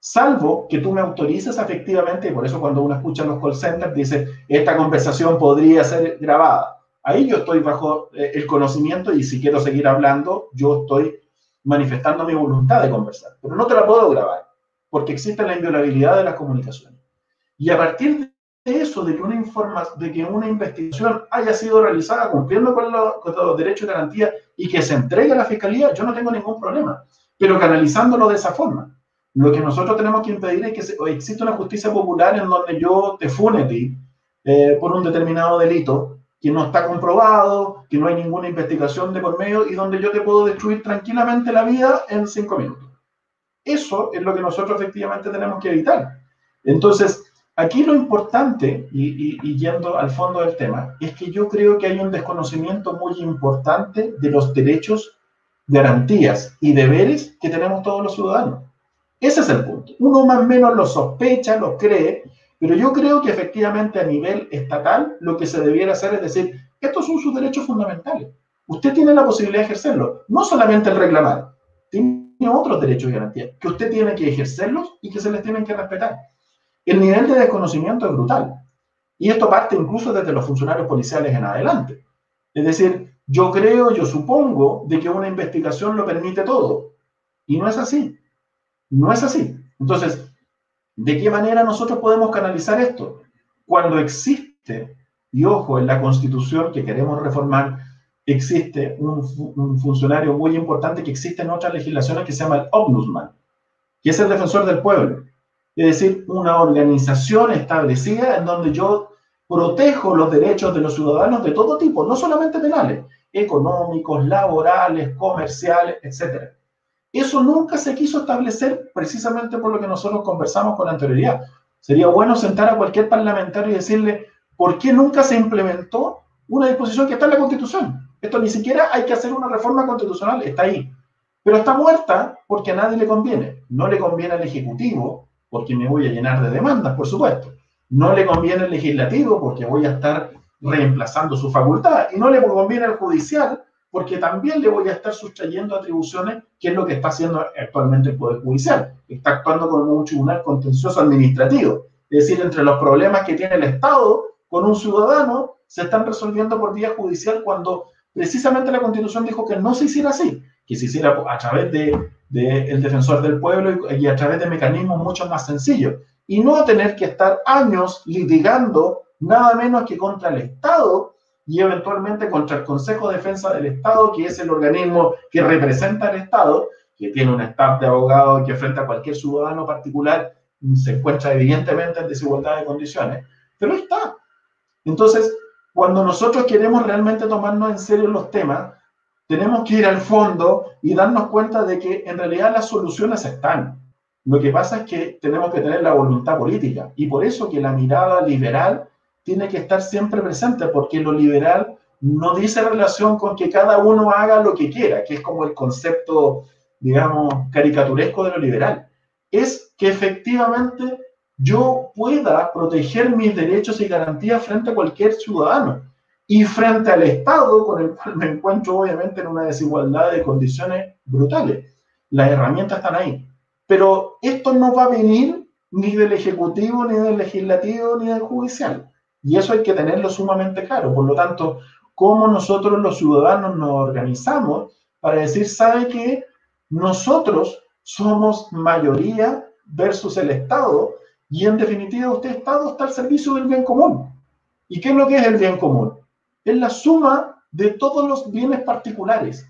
salvo que tú me autorices efectivamente, y por eso cuando uno escucha en los call centers dice, esta conversación podría ser grabada. Ahí yo estoy bajo eh, el conocimiento y si quiero seguir hablando, yo estoy manifestando mi voluntad de conversar, pero no te la puedo grabar, porque existe la inviolabilidad de las comunicaciones. Y a partir de eso, de que una, informa, de que una investigación haya sido realizada cumpliendo con, con los derechos y garantías y que se entregue a la fiscalía, yo no tengo ningún problema, pero canalizándolo de esa forma. Lo que nosotros tenemos que impedir es que exista una justicia popular en donde yo te fune a ti eh, por un determinado delito que no está comprobado, que no hay ninguna investigación de por medio y donde yo te puedo destruir tranquilamente la vida en cinco minutos. Eso es lo que nosotros efectivamente tenemos que evitar. Entonces, aquí lo importante, y, y, y yendo al fondo del tema, es que yo creo que hay un desconocimiento muy importante de los derechos, garantías y deberes que tenemos todos los ciudadanos. Ese es el punto. Uno más o menos lo sospecha, lo cree, pero yo creo que efectivamente a nivel estatal lo que se debiera hacer es decir, estos son sus derechos fundamentales. Usted tiene la posibilidad de ejercerlos, no solamente el reclamar, tiene otros derechos y garantías que usted tiene que ejercerlos y que se les tienen que respetar. El nivel de desconocimiento es brutal. Y esto parte incluso desde los funcionarios policiales en adelante. Es decir, yo creo, yo supongo de que una investigación lo permite todo. Y no es así. No es así. Entonces, ¿de qué manera nosotros podemos canalizar esto? Cuando existe, y ojo, en la constitución que queremos reformar, existe un, un funcionario muy importante que existe en otras legislaciones que se llama el Ombudsman, que es el defensor del pueblo. Es decir, una organización establecida en donde yo protejo los derechos de los ciudadanos de todo tipo, no solamente penales, económicos, laborales, comerciales, etc. Eso nunca se quiso establecer precisamente por lo que nosotros conversamos con anterioridad. Sería bueno sentar a cualquier parlamentario y decirle, ¿por qué nunca se implementó una disposición que está en la Constitución? Esto ni siquiera hay que hacer una reforma constitucional, está ahí. Pero está muerta porque a nadie le conviene. No le conviene al Ejecutivo, porque me voy a llenar de demandas, por supuesto. No le conviene al Legislativo, porque voy a estar reemplazando su facultad. Y no le conviene al Judicial, porque también le voy a estar sustrayendo atribuciones, que es lo que está haciendo actualmente el Poder Judicial. Está actuando como un tribunal contencioso administrativo. Es decir, entre los problemas que tiene el Estado con un ciudadano, se están resolviendo por vía judicial cuando precisamente la Constitución dijo que no se hiciera así que se hiciera a través del de, el defensor del pueblo y, a través de mecanismos mucho más sencillos. Y no tener que estar años litigando nada menos que contra el Estado y eventualmente contra el Consejo de Defensa del Estado, que es el organismo que representa al Estado, que tiene un staff de abogados que frente a cualquier ciudadano particular se encuentra evidentemente en desigualdad de condiciones, pero está. Entonces, cuando nosotros queremos realmente tomarnos en serio los temas, tenemos que ir al fondo y darnos cuenta de que en realidad las soluciones están. Lo que pasa es que tenemos que tener la voluntad política y por eso que la mirada liberal tiene que estar siempre presente, porque lo liberal no dice relación con que cada uno haga lo que quiera, que es como el concepto, digamos, caricaturesco de lo liberal. Es que efectivamente yo pueda proteger mis derechos y garantías frente a cualquier ciudadano y frente al Estado, con el cual me encuentro obviamente en una desigualdad de condiciones brutales. Las herramientas están ahí. Pero esto no va a venir ni del Ejecutivo, ni del Legislativo, ni del Judicial. Y eso hay que tenerlo sumamente claro. Por lo tanto, cómo nosotros los ciudadanos nos organizamos para decir, ¿sabe qué? Nosotros somos mayoría versus el Estado y en definitiva usted Estado está al servicio del bien común. ¿Y qué es lo que es el bien común? es la suma de todos los bienes particulares.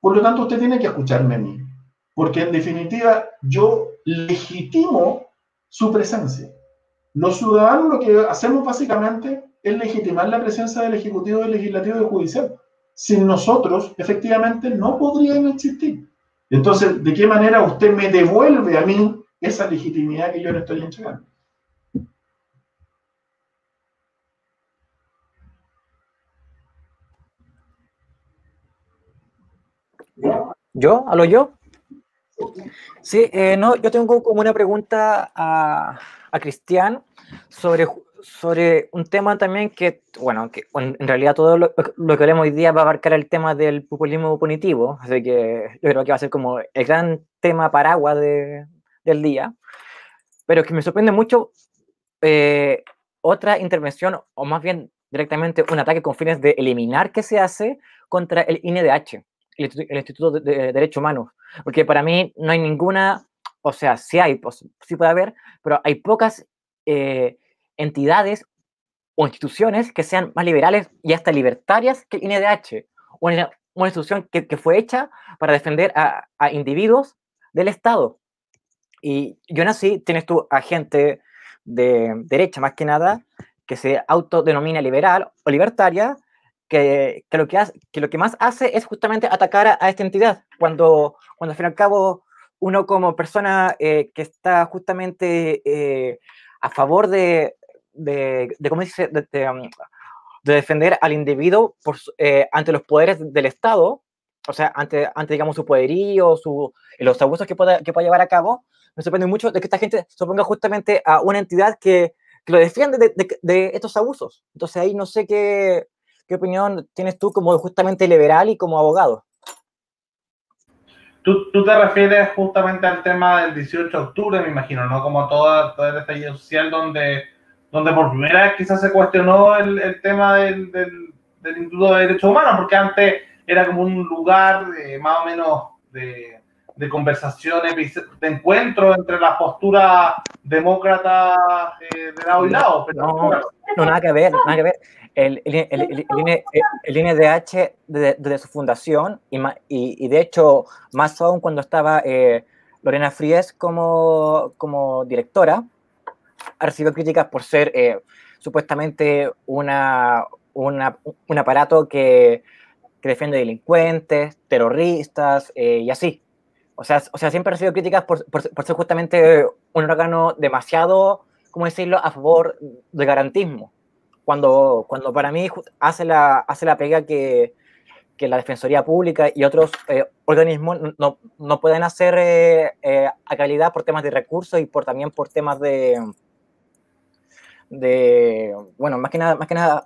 Por lo tanto, usted tiene que escucharme a mí, porque en definitiva yo legitimo su presencia. Los ciudadanos lo que hacemos básicamente es legitimar la presencia del Ejecutivo, del Legislativo y del Judicial. Sin nosotros, efectivamente, no podrían existir. Entonces, ¿de qué manera usted me devuelve a mí esa legitimidad que yo le estoy entregando? ¿Yo? ¿A lo yo? Sí, eh, no, yo tengo como una pregunta a, a Cristian sobre, sobre un tema también que, bueno, que en realidad todo lo, que haremos hoy día va a abarcar el tema del populismo punitivo, así que yo creo que va a ser como el gran tema paraguas de, del día, pero que me sorprende mucho eh, otra intervención, o más bien directamente un ataque con fines de eliminar que se hace contra el INDH el, Instituto de, Derechos Humanos, porque para mí no hay ninguna, o sea, sí hay, pues, sí puede haber, pero hay pocas eh, entidades o instituciones que sean más liberales y hasta libertarias que INDH, una, una institución que, que, fue hecha para defender a, a, individuos del Estado. Y yo nací, tienes tú a gente de derecha más que nada, que se autodenomina liberal o libertaria, que, que, lo que, hace, que lo que más hace es justamente atacar a, esta entidad, cuando, cuando al fin y al cabo uno como persona eh, que está justamente eh, a favor de, de, de de, um, de, defender al individuo eh, ante los poderes del Estado, o sea, ante, ante digamos, su poderío, su, los abusos que pueda, que pueda llevar a cabo, me sorprende mucho de que esta gente se oponga justamente a una entidad que, que lo defiende de, de, estos abusos. Entonces ahí no sé qué, ¿Qué opinión tienes tú como justamente liberal y como abogado? Tú, tú, te refieres justamente al tema del 18 de octubre, me imagino, ¿no? Como todo, todo el estallido social donde, donde por primera vez quizás se cuestionó el, el tema del, del, del, Instituto de Derechos Humanos, porque antes era como un lugar más o menos de, de conversaciones, de encuentro entre las posturas demócratas eh, de lado y lado. Pero no, no, nada que ver, nada que ver el, el, el, INDH desde, su fundación y, y, de hecho más aún cuando estaba eh, Lorena Fries como, como directora, ha recibido críticas por ser eh, supuestamente una, una, un aparato que, que defiende delincuentes, terroristas eh, y así. O sea, o sea, siempre ha recibido críticas por, por, ser justamente un órgano demasiado, ¿cómo decirlo?, a favor del garantismo. Cuando, cuando para mí hace la, hace la pega que, que la Defensoría Pública y otros eh, organismos no, no, pueden hacer eh, eh, a calidad por temas de recursos y por, también por temas de, de bueno, más que nada, más que nada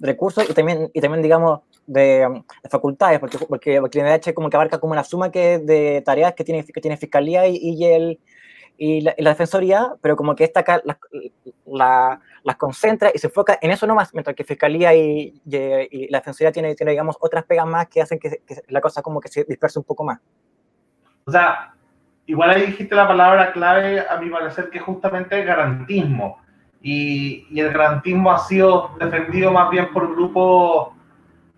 recursos y también, y también digamos, de, facultades, porque, porque, porque el NDH como que abarca como una suma que, de tareas que tiene, que tiene Fiscalía y, el, y la, Defensoría, pero como que esta la, la, las concentra y se enfoca en eso nomás, mientras que Fiscalía y, la Defensoría tiene, tiene, digamos, otras pegas más que hacen que, la cosa como que se disperse un poco más. O sea, igual ahí dijiste la palabra clave, a mi parecer, que justamente garantismo. Y, y, el garantismo ha sido defendido más bien por grupos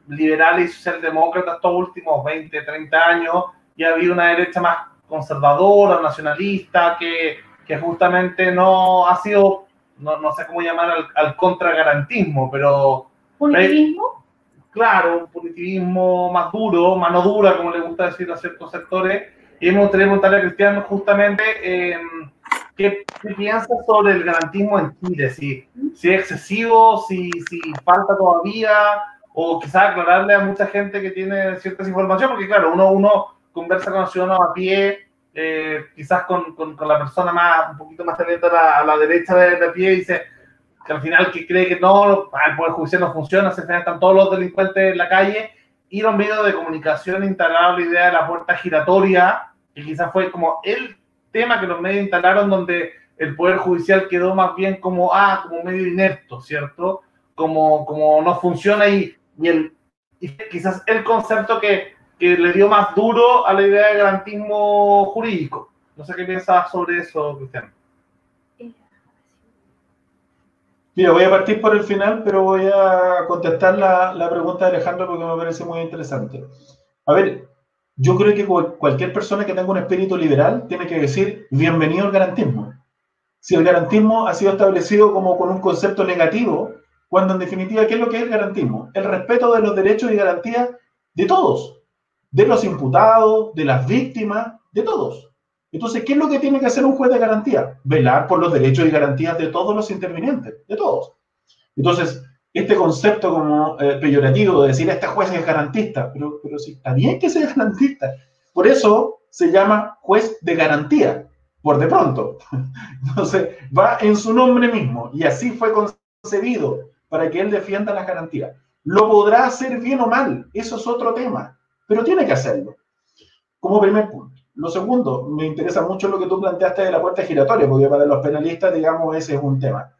liberales y socialdemócratas estos últimos 20, 30 años, y ha habido una derecha más conservadora, nacionalista, que, que justamente no ha sido, no, no sé cómo llamar al, al contragarantismo, pero... ¿Punitivismo? Claro, un punitivismo más duro, mano dura, como le gusta decir a ciertos sectores. Y hemos tenido preguntarle a Cristiano justamente eh, ¿qué, ¿qué, piensa sobre el garantismo en Chile, si, si es excesivo, si, si falta todavía, o quizás aclararle a mucha gente que tiene ciertas informaciones, porque claro, uno, uno conversa con el ciudadano a pie, eh, quizás con, con, con, la persona más, un poquito más atenta a a la derecha de, de, pie, y dice que al final que cree que no, el Poder Judicial no funciona, se están todos los delincuentes en la calle, y los medios de comunicación instalaron la idea de la puerta giratoria, que quizás fue como el tema que los medios instalaron donde el Poder Judicial quedó más bien como, ah, como medio inerto, ¿cierto? Como, como no funciona y, y, el, y quizás el concepto que que le dio más duro a la idea de garantismo jurídico. No sé qué piensas sobre eso, Cristian. Mira, voy a partir por el final, pero voy a contestar la, la, pregunta de Alejandro porque me parece muy interesante. A ver, yo creo que cualquier persona que tenga un espíritu liberal tiene que decir bienvenido al garantismo. Si el garantismo ha sido establecido como con un concepto negativo, cuando en definitiva, ¿qué es lo que es el garantismo? El respeto de los derechos y garantías de todos, de los imputados, de las víctimas, de todos. Entonces, ¿qué es lo que tiene que hacer un juez de garantía? Velar por los derechos y garantías de todos los intervinientes, de todos. Entonces, este concepto como eh, peyorativo de decir este juez es garantista, pero, pero sí, está bien que sea garantista. Por eso se llama juez de garantía, por de pronto. Entonces, va en su nombre mismo y así fue concebido para que él defienda las garantías. Lo podrá hacer bien o mal, eso es otro tema pero tiene que hacerlo. Como primer punto. Lo segundo, me interesa mucho lo que tú planteaste de la puerta giratoria, porque para los penalistas, digamos, ese es un tema.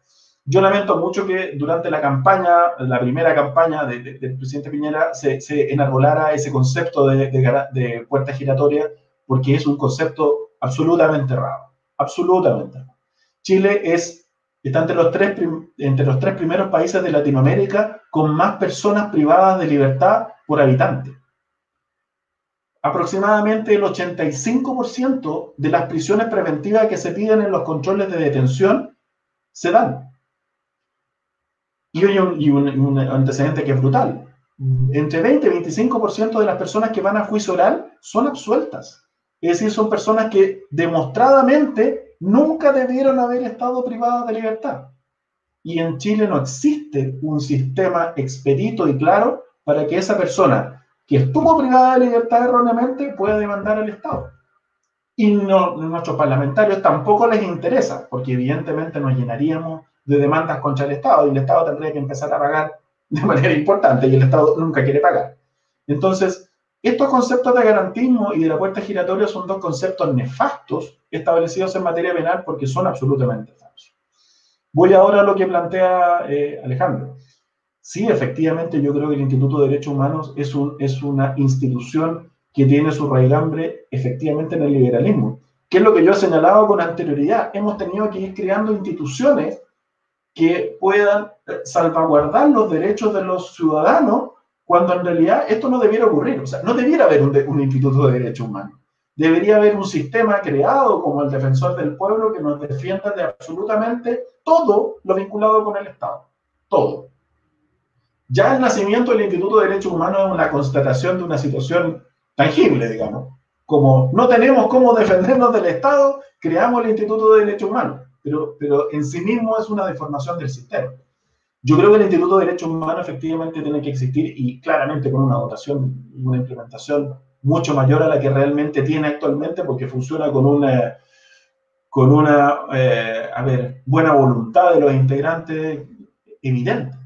Yo lamento mucho que durante la campaña, la primera campaña de, de, del presidente Piñera, se, enarbolara ese concepto de, de, puerta giratoria, porque es un concepto absolutamente errado. Absolutamente. Chile es, está entre los, tres, entre los tres primeros países de Latinoamérica con más personas privadas de libertad por habitante aproximadamente el 85% de las prisiones preventivas que se piden en los controles de detención se dan. Y hay un, un antecedente que es brutal. Entre 20 y 25% de las personas que van a juicio oral son absueltas. Es decir, son personas que demostradamente nunca debieron haber estado privadas de libertad. Y en Chile no existe un sistema expedito y claro para que esa persona que estuvo privada de libertad erróneamente puede demandar al Estado. Y no, nuestros parlamentarios tampoco les interesa, porque evidentemente nos llenaríamos de demandas contra el Estado y el Estado tendría que empezar a pagar de manera importante y el Estado nunca quiere pagar. Entonces, estos conceptos de garantismo y de la puerta giratoria son dos conceptos nefastos establecidos en materia penal porque son absolutamente falsos. Voy ahora a lo que plantea eh, Alejandro. Sí, efectivamente, yo creo que el Instituto de Derechos Humanos es, es una institución que tiene su raigambre efectivamente en el liberalismo, que es lo que yo he señalado con anterioridad. Hemos tenido que ir creando instituciones que puedan eh, salvaguardar los derechos de los ciudadanos cuando en realidad esto no debiera ocurrir. O sea, no debiera haber un, instituto de derechos humanos. Debería haber un sistema creado como el defensor del pueblo que nos defienda de absolutamente todo lo vinculado con el Estado. Todo. Ya el nacimiento del Instituto de Derechos Humanos es una constatación de una situación tangible, digamos. Como no tenemos cómo defendernos del Estado, creamos el Instituto de Derechos Humanos, pero, pero en sí mismo es una deformación del sistema. Yo creo que el Instituto de Derechos Humanos efectivamente tiene que existir y claramente con una dotación una implementación mucho mayor a la que realmente tiene actualmente porque funciona con una, con una eh, a ver, buena voluntad de los integrantes evidente.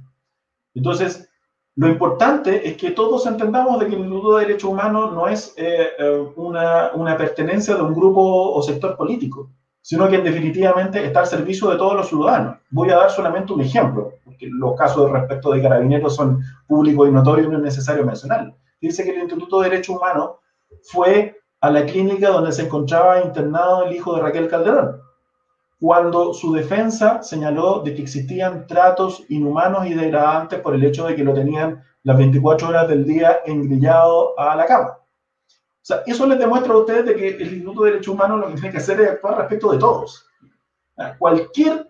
Entonces, lo importante es que todos entendamos de que el Instituto de Derechos Humanos no es eh, eh, una, una pertenencia de un grupo o sector político sino que definitivamente está al servicio de todos los ciudadanos. Voy a dar solamente un ejemplo, porque los casos respecto de carabineros son públicos y notorios y no es necesario mencionar. Dice que el Instituto de Derechos Humanos fue a la clínica donde se encontraba internado el hijo de Raquel Calderón, cuando su defensa señaló de que existían tratos inhumanos y degradantes por el hecho de que lo tenían las 24 horas del día engrillado a la cama eso les demuestra a ustedes de que el Instituto de Derechos Humanos lo que tiene que hacer es actuar respecto de todos. Cualquier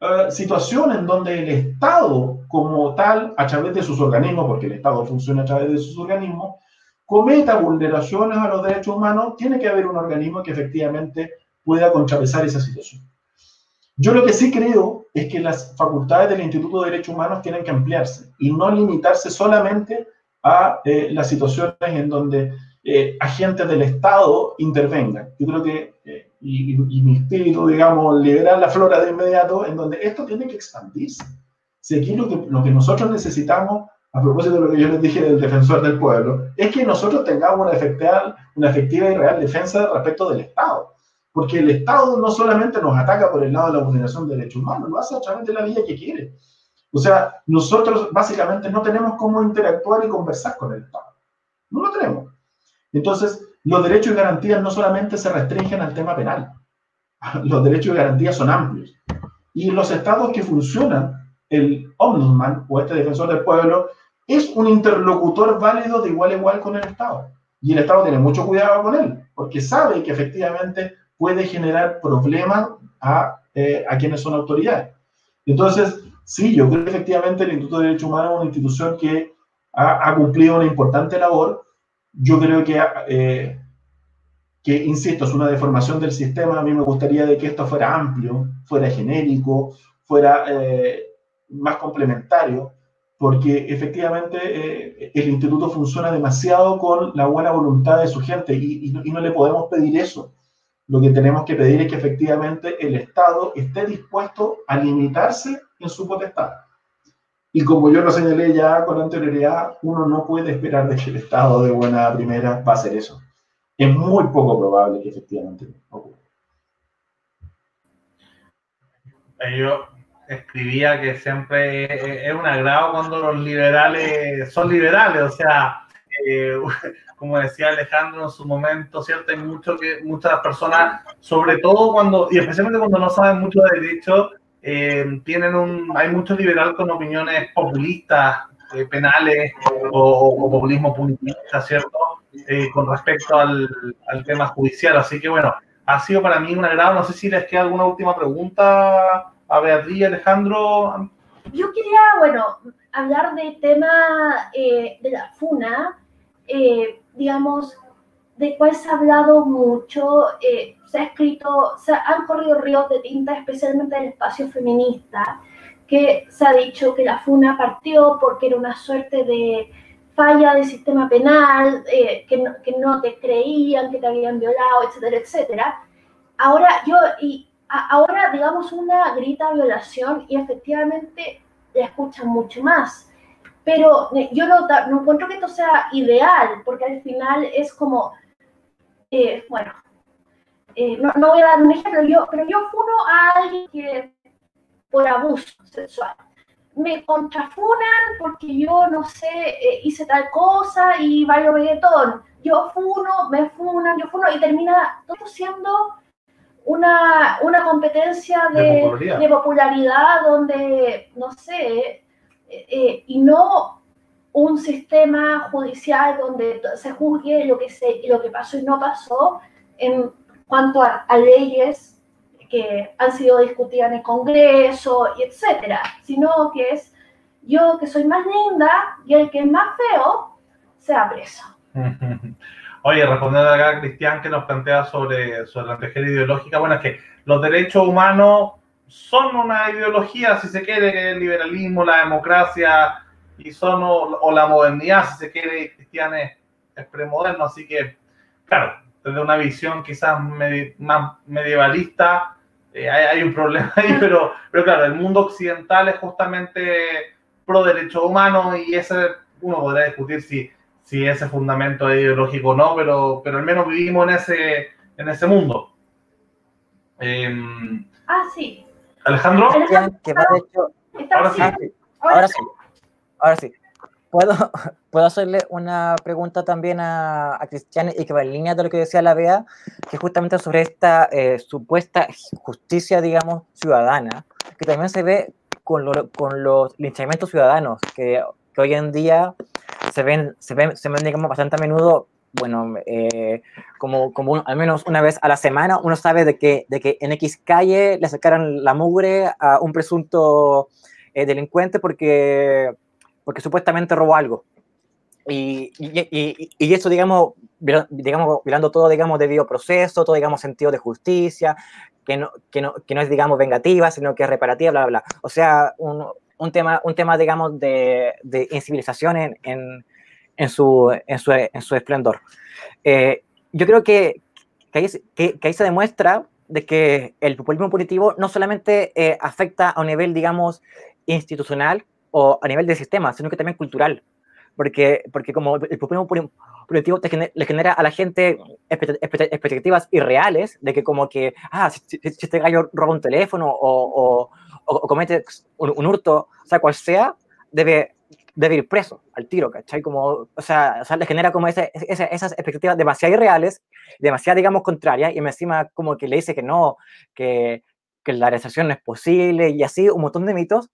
uh, situación en donde el Estado como tal, a través de sus organismos, porque el Estado funciona a través de sus organismos, cometa vulneraciones a los derechos humanos, tiene que haber un organismo que efectivamente pueda contrapesar esa situación. Yo lo que sí creo es que las facultades del Instituto de Derechos Humanos tienen que ampliarse y no limitarse solamente a eh, las situaciones en donde eh, agentes del Estado intervengan. Yo creo que, eh, y, mi espíritu, digamos, liberar la flora de inmediato, en donde esto tiene que expandirse. Si aquí lo que, lo que nosotros necesitamos, a propósito de lo que yo les dije del defensor del pueblo, es que nosotros tengamos una efectiva, una efectiva y real defensa respecto del Estado. Porque el Estado no solamente nos ataca por el lado de la vulneración de derechos humanos, lo hace a través de la vía que quiere. O sea, nosotros básicamente no tenemos cómo interactuar y conversar con el Estado. No lo tenemos. Entonces, los derechos y garantías no solamente se restringen al tema penal, los derechos y garantías son amplios. Y los estados que funcionan, el ombudsman o este defensor del pueblo, es un interlocutor válido de igual a igual con el Estado. Y el Estado tiene mucho cuidado con él, porque sabe que efectivamente puede generar problemas a, eh, a quienes son autoridades. Entonces, sí, yo creo que efectivamente el Instituto de Derechos Humanos es una institución que ha, ha cumplido una importante labor, yo creo que, eh, que, insisto, es una deformación del sistema. A mí me gustaría de que esto fuera amplio, fuera genérico, fuera eh, más complementario, porque efectivamente eh, el instituto funciona demasiado con la buena voluntad de su gente y, no, y no le podemos pedir eso. Lo que tenemos que pedir es que efectivamente el Estado esté dispuesto a limitarse en su potestad. Y como yo lo señalé ya con anterioridad, uno no puede esperar de que el Estado de buena primera va a hacer eso. Es muy poco probable que efectivamente ocurra. Yo escribía que siempre es un agrado cuando los liberales son liberales, o sea, eh, como decía Alejandro en su momento, ¿cierto? Hay mucho que muchas personas, sobre todo cuando, y especialmente cuando no saben mucho de derecho, eh, tienen un, hay mucho liberal con opiniones populistas, eh, penales o, populismo punitivista, ¿cierto? Eh, con respecto al, al, tema judicial. Así que bueno, ha sido para mí un agrado. No sé si les queda alguna última pregunta a Beatriz Alejandro. Yo quería, bueno, hablar del tema de la FUNA, digamos, de cuál se ha hablado mucho se ha escrito, se han corrido ríos de tinta, especialmente en el espacio feminista, que se ha dicho que la FUNA partió porque era una suerte de falla del sistema penal, eh, que, no, que, no, te creían, que te habían violado, etcétera, etcétera. Ahora yo, y ahora digamos una grita violación y efectivamente la escuchan mucho más. Pero eh, yo no, no encuentro que esto sea ideal, porque al final es como, eh, bueno, eh, no, no, voy a dar un ejemplo, yo, pero yo funo a alguien que por abuso sexual. Me contrafunan porque yo, no sé, eh, hice tal cosa y bailo reggaetón. Yo funo, me funan, yo funo y termina todo siendo una, una competencia de, de, popularidad. de, popularidad. donde, no sé, eh, y no un sistema judicial donde se juzgue lo que, se, lo que pasó y no pasó en cuanto a, a, leyes que han sido discutidas en el Congreso y etcétera, sino que es yo que soy más linda y el que es más feo sea preso. Oye, respondiendo a Cristian que nos plantea sobre, sobre la antejera ideológica, bueno, es que los derechos humanos son una ideología, si se quiere, que el liberalismo, la democracia y son, o, la modernidad, si se quiere, Cristian es, premoderno, así que, claro, desde una visión quizás más medievalista, eh, hay, un problema ahí, pero, pero claro, el mundo occidental es justamente pro derechos humanos y ese uno podrá discutir si, si ese fundamento es ideológico o no, pero, pero al menos vivimos en ese, en ese mundo. Em, ah, sí. Alejandro. ahora, sí. ahora sí. Ahora sí. ¿Puedo, puedo hacerle una pregunta también a, a Cristian y que va en línea de lo que decía la BEA, que justamente sobre esta eh, supuesta justicia, digamos, ciudadana, que también se ve con, con los linchamientos ciudadanos, que, que, hoy en día se ven, se ven, se ven digamos, bastante a menudo bueno, eh, como, como al menos una vez a la semana, uno sabe de que, de que en X calle le sacaron la mugre a un presunto eh, delincuente porque, porque supuestamente robó algo. Y, y, y, eso, digamos, digamos, mirando todo, digamos, debido proceso, todo, digamos, sentido de justicia, que no, que no, que no es, digamos, vengativa, sino que es reparativa, bla, bla, bla. O sea, un, un tema, un tema, digamos, de, de incivilización en, en en su, en su, en su esplendor. Eh, yo creo que, que, ahí, que, ahí, se demuestra de que el populismo punitivo no solamente eh, afecta a un nivel, digamos, institucional o a nivel de sistema, sino que también cultural. Porque, porque como el populismo punitivo le genera a la gente expectativas irreales de que como que, ah, si, este gallo roba un teléfono o, o, comete un, un, hurto, o sea, cual sea, debe debe ir preso al tiro, ¿cachai? Como, o sea, o sea le genera como ese, esas expectativas demasiado irreales, demasiado, digamos, contrarias, y encima como que le dice que no, que, que la realización no es posible, y así un montón de mitos.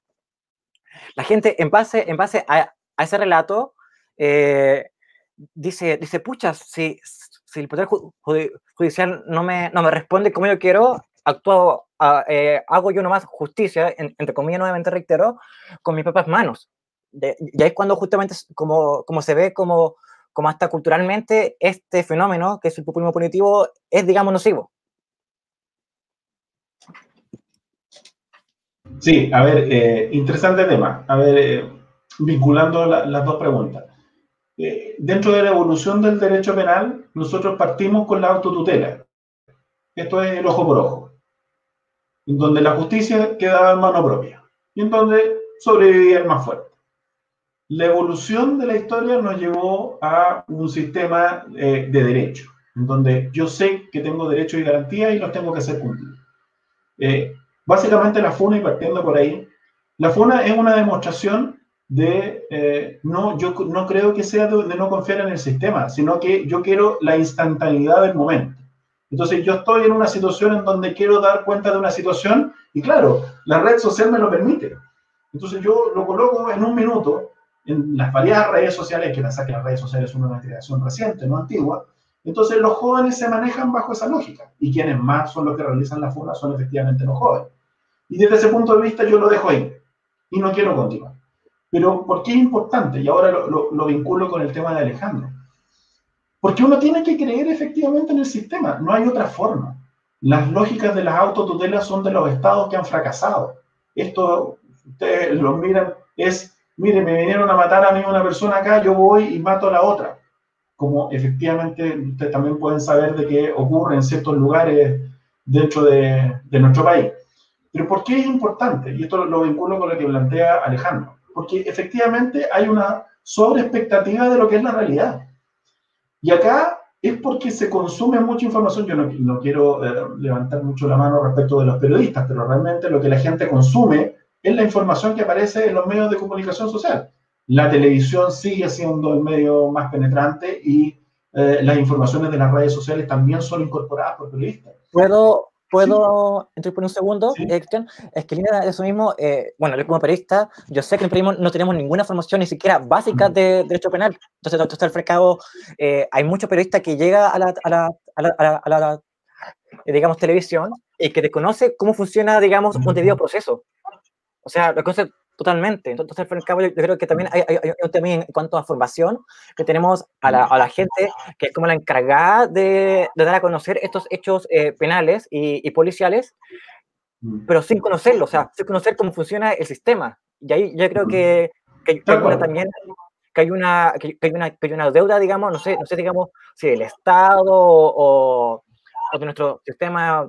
La gente, en base, en base a, a ese relato, eh, dice, dice, pucha, si, si el Poder Judicial no me, no me responde como yo quiero, actúo, ah, eh, hago yo nomás justicia, entre comillas nuevamente reitero, con mis propias manos y ahí es cuando justamente como, como se ve como, como hasta culturalmente este fenómeno, que es el populismo punitivo, es, digamos, nocivo. Sí, a ver, eh, interesante tema. A ver, eh, vinculando las dos preguntas. Eh, dentro de la evolución del derecho penal, nosotros partimos con la autotutela. Esto es el ojo por ojo, en donde la justicia quedaba en mano propia y en donde sobrevivía el más fuerte. La evolución de la historia nos llevó a un sistema de derecho, en donde yo sé que tengo derechos y garantías y los tengo que hacer cumplir. Básicamente la FUNA, y partiendo por ahí, la FUNA es una demostración de, eh, no, yo no creo que sea de, no confiar en el sistema, sino que yo quiero la instantaneidad del momento. Entonces yo estoy en una situación en donde quiero dar cuenta de una situación y claro, la red social me lo permite. Entonces yo lo coloco en un minuto en las variadas redes sociales, que pensar que las redes sociales son una creación reciente, no antigua, entonces los jóvenes se manejan bajo esa lógica y quienes más son los que realizan la funa son efectivamente los jóvenes. Y desde ese punto de vista yo lo dejo ahí y no quiero continuar. Pero ¿por qué es importante? Y ahora lo, lo, vinculo con el tema de Alejandro. Porque uno tiene que creer efectivamente en el sistema, no hay otra forma. Las lógicas de las autotutelas son de los estados que han fracasado. Esto, ustedes lo miran, es mire, me vinieron a matar a mí una persona acá, yo voy y mato a la otra. Como efectivamente ustedes también pueden saber de qué ocurre en ciertos lugares dentro de, nuestro país. Pero ¿por qué es importante? Y esto lo vinculo con lo que plantea Alejandro. Porque efectivamente hay una sobreexpectativa de lo que es la realidad. Y acá es porque se consume mucha información. Yo no, quiero eh, levantar mucho la mano respecto de los periodistas, pero realmente lo que la gente consume es la información que aparece en los medios de comunicación social. La televisión sigue siendo el medio más penetrante y eh, las informaciones de las redes sociales también son incorporadas por periodistas. ¿Puedo, ¿Puedo entrar por un segundo, Es que línea de eso mismo, eh, bueno, yo como periodista, yo sé que en periodismo no tenemos ninguna formación ni siquiera básica de derecho penal. Entonces, entonces al frescado, eh, hay muchos periodistas que llegan a la, a la, a la, a la digamos, televisión y que desconoce cómo funciona, digamos, un debido proceso. O sea, lo que Totalmente. Entonces, al fin y al cabo, yo creo que también hay, hay, un tema en cuanto a formación, que tenemos a la, a la gente que es como la encargada de, de dar a conocer estos hechos eh, penales y, y, policiales, mm. pero sin conocerlo, o sea, sin conocer cómo funciona el sistema. Y ahí yo creo que, que, que hay también que hay, una, que, hay una, que hay una deuda, digamos, no sé, no sé, digamos, si del Estado o, o de nuestro sistema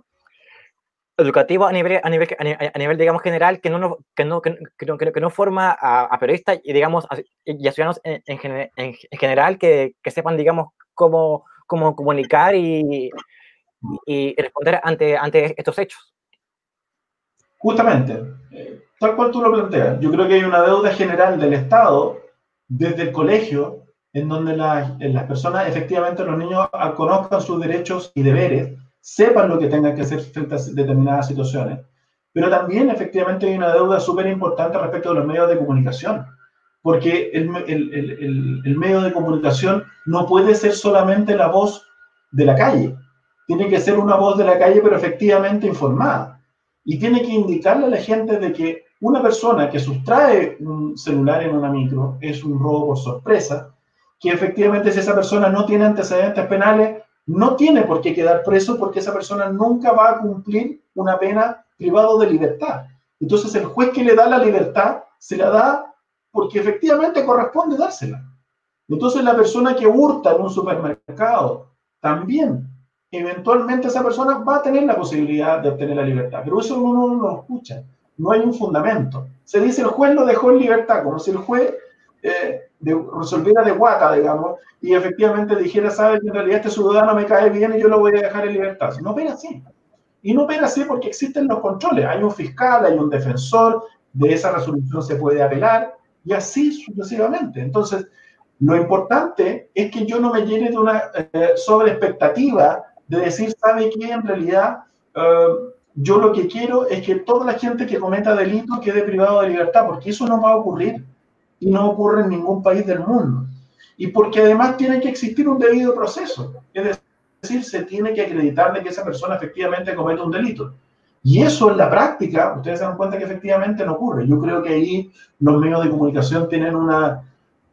educativo a nivel, a nivel, a nivel, digamos, general, que no, que no, que no, que no forma a, a, periodistas y, digamos, a, y a ciudadanos en, en, en, general que, que, sepan, digamos, cómo, cómo comunicar y, y responder ante, ante estos hechos. Justamente, eh, tal cual tú lo planteas, yo creo que hay una deuda general del Estado desde el colegio en donde la, las personas, efectivamente los niños, conozcan sus derechos y deberes sepan lo que tengan que hacer frente a determinadas situaciones. Pero también efectivamente hay una deuda súper importante respecto de los medios de comunicación, porque el, el, el, el, medio de comunicación no puede ser solamente la voz de la calle, tiene que ser una voz de la calle pero efectivamente informada. Y tiene que indicarle a la gente de que una persona que sustrae un celular en una micro es un robo por sorpresa, que efectivamente si esa persona no tiene antecedentes penales, no tiene por qué quedar preso porque esa persona nunca va a cumplir una pena privado de libertad. Entonces el juez que le da la libertad se la da porque efectivamente corresponde dársela. Entonces la persona que hurta en un supermercado también, eventualmente esa persona va a tener la posibilidad de obtener la libertad, pero eso uno no lo escucha, no hay un fundamento. Se dice el juez lo dejó en libertad, como si el juez eh, de, resolviera de guata, digamos, y efectivamente dijera, sabes, en realidad este ciudadano me cae bien y yo lo voy a dejar en libertad. No opera así. Y no opera así porque existen los controles. Hay un fiscal, hay un defensor, de esa resolución se puede apelar y así sucesivamente. Entonces, lo importante es que yo no me llene de una eh, sobre expectativa de decir, ¿sabe qué? En realidad, eh, yo lo que quiero es que toda la gente que cometa delito quede privado de libertad, porque eso no va a ocurrir y no ocurre en ningún país del mundo. Y porque además tiene que existir un debido proceso. Es decir, se tiene que acreditar de que esa persona efectivamente comete un delito. Y eso en la práctica, ustedes se dan cuenta que efectivamente no ocurre. Yo creo que ahí los medios de comunicación tienen una,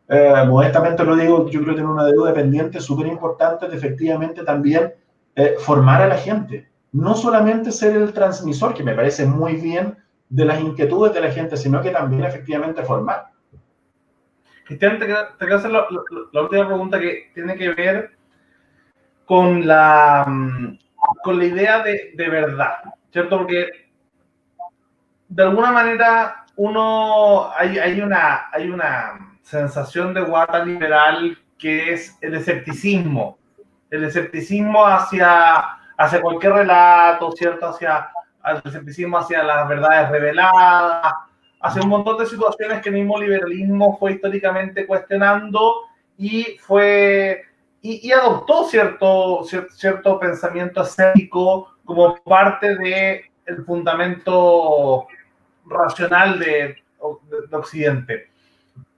eh, modestamente lo digo, yo creo que tienen una deuda pendiente súper importante de efectivamente también eh, formar a la gente. No solamente ser el transmisor, que me parece muy bien, de las inquietudes de la gente, sino que también efectivamente formar. Cristian, te, quiero hacer la, última pregunta que tiene que ver con la, mm, con la idea de, verdad, ¿cierto? Porque de alguna manera uno, hay, hay, una, hay una sensación de guata liberal que es el escepticismo, el escepticismo hacia, hacia cualquier relato, ¿cierto? Hacia el escepticismo hacia las verdades reveladas, hace un montón de situaciones que el mismo liberalismo fue históricamente cuestionando y fue y, adoptó cierto, cierto, pensamiento escéptico como parte del el fundamento racional de, de, Occidente.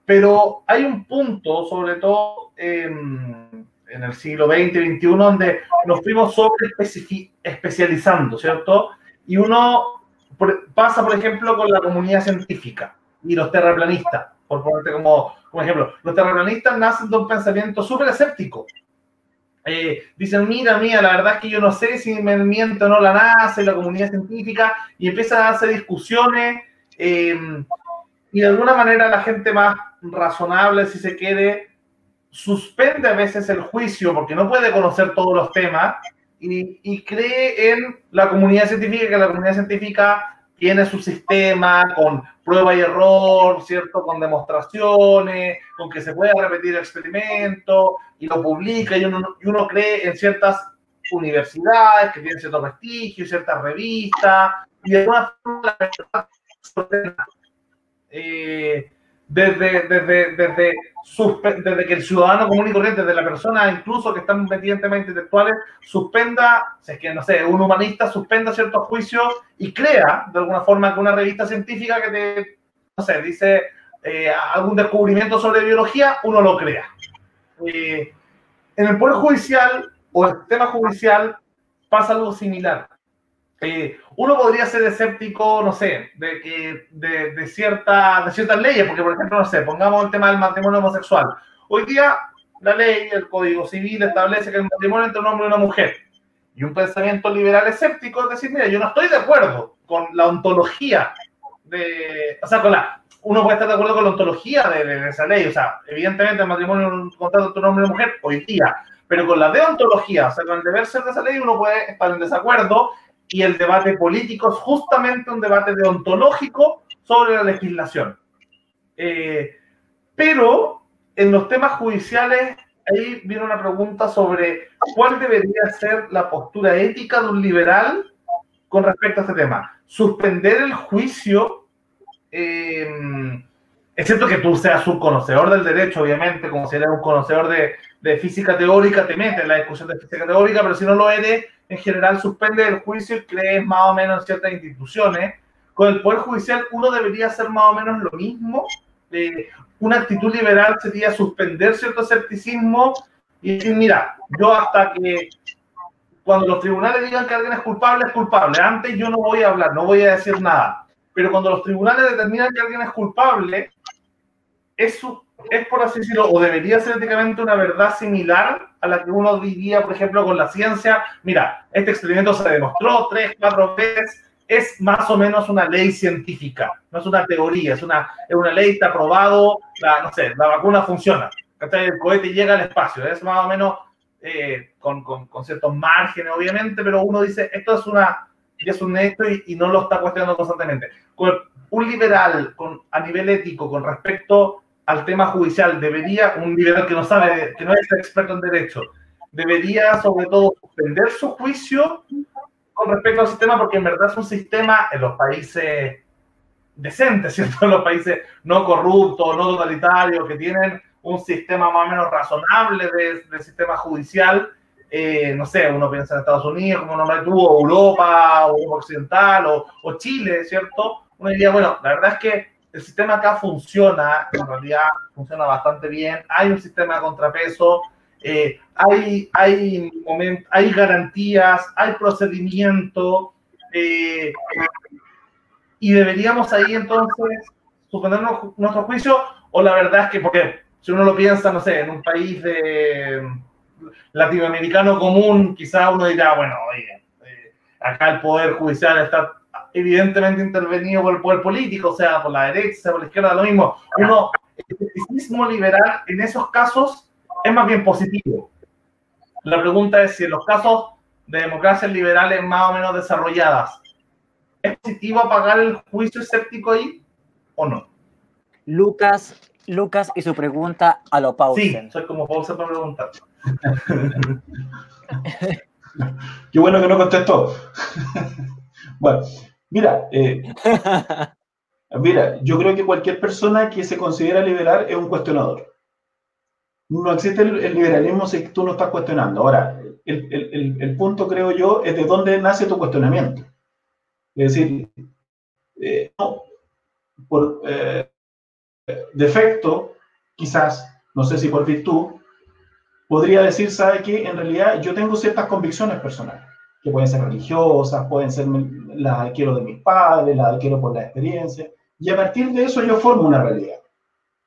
Pero hay un punto, sobre todo en, en el siglo XX y XXI, donde nos fuimos sobre especializando, ¿cierto? Y uno pasa, por ejemplo, con la comunidad científica y los terraplanistas, por ponerte como, como ejemplo. Los terraplanistas nacen de un pensamiento súper escéptico. Eh, dicen, mira, mira, la verdad es que yo no sé si me miento o no la NASA la comunidad científica, y empiezan a hacer discusiones, eh, y de alguna manera la gente más razonable, si se quiere, suspende a veces el juicio porque no puede conocer todos los temas y, cree en la comunidad científica, que la comunidad científica tiene su sistema con prueba y error, ¿cierto? Con demostraciones, con que se pueda repetir el experimento y lo publica y uno, y uno cree en ciertas universidades que tienen cierto prestigio, ciertas revistas y de alguna forma la eh, desde, desde, desde, desde que el ciudadano común y corriente, desde la persona incluso que están metidos en intelectuales, suspenda, es que no sé, un humanista suspenda ciertos juicios y crea de alguna forma que una revista científica que te, no sé, dice eh, algún descubrimiento sobre biología, uno lo crea. Eh, en el Poder Judicial o el sistema judicial pasa algo similar. eh, uno podría ser escéptico, no sé, de, que, de, de, cierta, de ciertas leyes, porque por ejemplo, no sé, pongamos el tema del matrimonio homosexual. Hoy día la ley, el Código Civil establece que el matrimonio entre un hombre y una mujer. Y un pensamiento liberal escéptico es decir, mira, yo no estoy de acuerdo con la ontología de, o sea, con la, uno puede estar de acuerdo con la ontología de, de, esa ley, o sea, evidentemente el matrimonio es un contrato entre un hombre y una mujer hoy día, pero con la deontología, o sea, con el deber ser de esa ley, uno puede estar en desacuerdo y el debate político es justamente un debate deontológico sobre la legislación. Eh, pero en los temas judiciales, ahí viene una pregunta sobre cuál debería ser la postura ética de un liberal con respecto a este tema. Suspender el juicio, eh, es cierto que tú seas un conocedor del derecho, obviamente, como si eres un conocedor de, de física teórica, te metes en la discusión de física teórica, pero si no lo eres, en general suspende el juicio y crees más o menos en ciertas instituciones. Con el Poder Judicial uno debería hacer más o menos lo mismo. Eh, una actitud liberal sería suspender cierto escepticismo y decir, mira, yo hasta que cuando los tribunales digan que alguien es culpable, es culpable. Antes yo no voy a hablar, no voy a decir nada. Pero cuando los tribunales determinan que alguien es culpable, es, es por así decirlo, o debería ser éticamente una verdad similar a la que uno diría, por ejemplo, con la ciencia. Mira, este experimento se demostró tres, cuatro veces, es más o menos una ley científica, no es una teoría, es una, es una ley, está aprobado, la, no sé, la vacuna funciona, el cohete llega al espacio, es más o menos eh, con, con, con, ciertos márgenes, obviamente, pero uno dice, esto es una es un hecho y, no lo está cuestionando constantemente. Con un liberal a nivel ético con respecto al tema judicial, debería, un liberal que no sabe, que no es experto en derecho, debería sobre todo suspender su juicio con respecto al sistema, porque en verdad es un sistema en los países decentes, ¿cierto? En los países no corruptos, no totalitarios, que tienen un sistema más o menos razonable de, sistema judicial. Eh, no sé, uno piensa en Estados Unidos, como uno tuvo, Europa, o Occidental, o, o Chile, ¿cierto? Uno diría, bueno, la verdad es que el sistema acá funciona, en realidad funciona bastante bien, hay un sistema de contrapeso, eh, hay, hay, moment, hay garantías, hay procedimiento, eh, y deberíamos ahí entonces suspender nuestro juicio, o la verdad es que, porque si uno lo piensa, no sé, en un país de latinoamericano común, quizá uno dirá, bueno, oye, eh, acá el poder judicial está evidentemente intervenido por el poder político, o sea, por la derecha, sea por la izquierda, lo mismo. Uno, el escepticismo liberal en esos casos es más bien positivo. La pregunta es si en los casos de democracias liberales más o menos desarrolladas, ¿es positivo apagar el juicio escéptico ahí o no? Lucas, Lucas y su pregunta a lo Pausen. Sí, soy como Pausen para preguntar. Qué bueno que no contestó. bueno, Mira, eh, mira, yo creo que cualquier persona que se considera liberal es un cuestionador. No existe el, el liberalismo si tú no estás cuestionando. Ahora, el, el, el, punto, creo yo, es de dónde nace tu cuestionamiento. Es decir, eh, no, por eh, defecto, quizás, no sé si por virtud, podría decir, ¿sabe qué? En realidad yo tengo ciertas convicciones personales que pueden ser religiosas, pueden ser las adquiero de mis padres, las adquiero por la experiencia, y a partir de eso yo formo una realidad.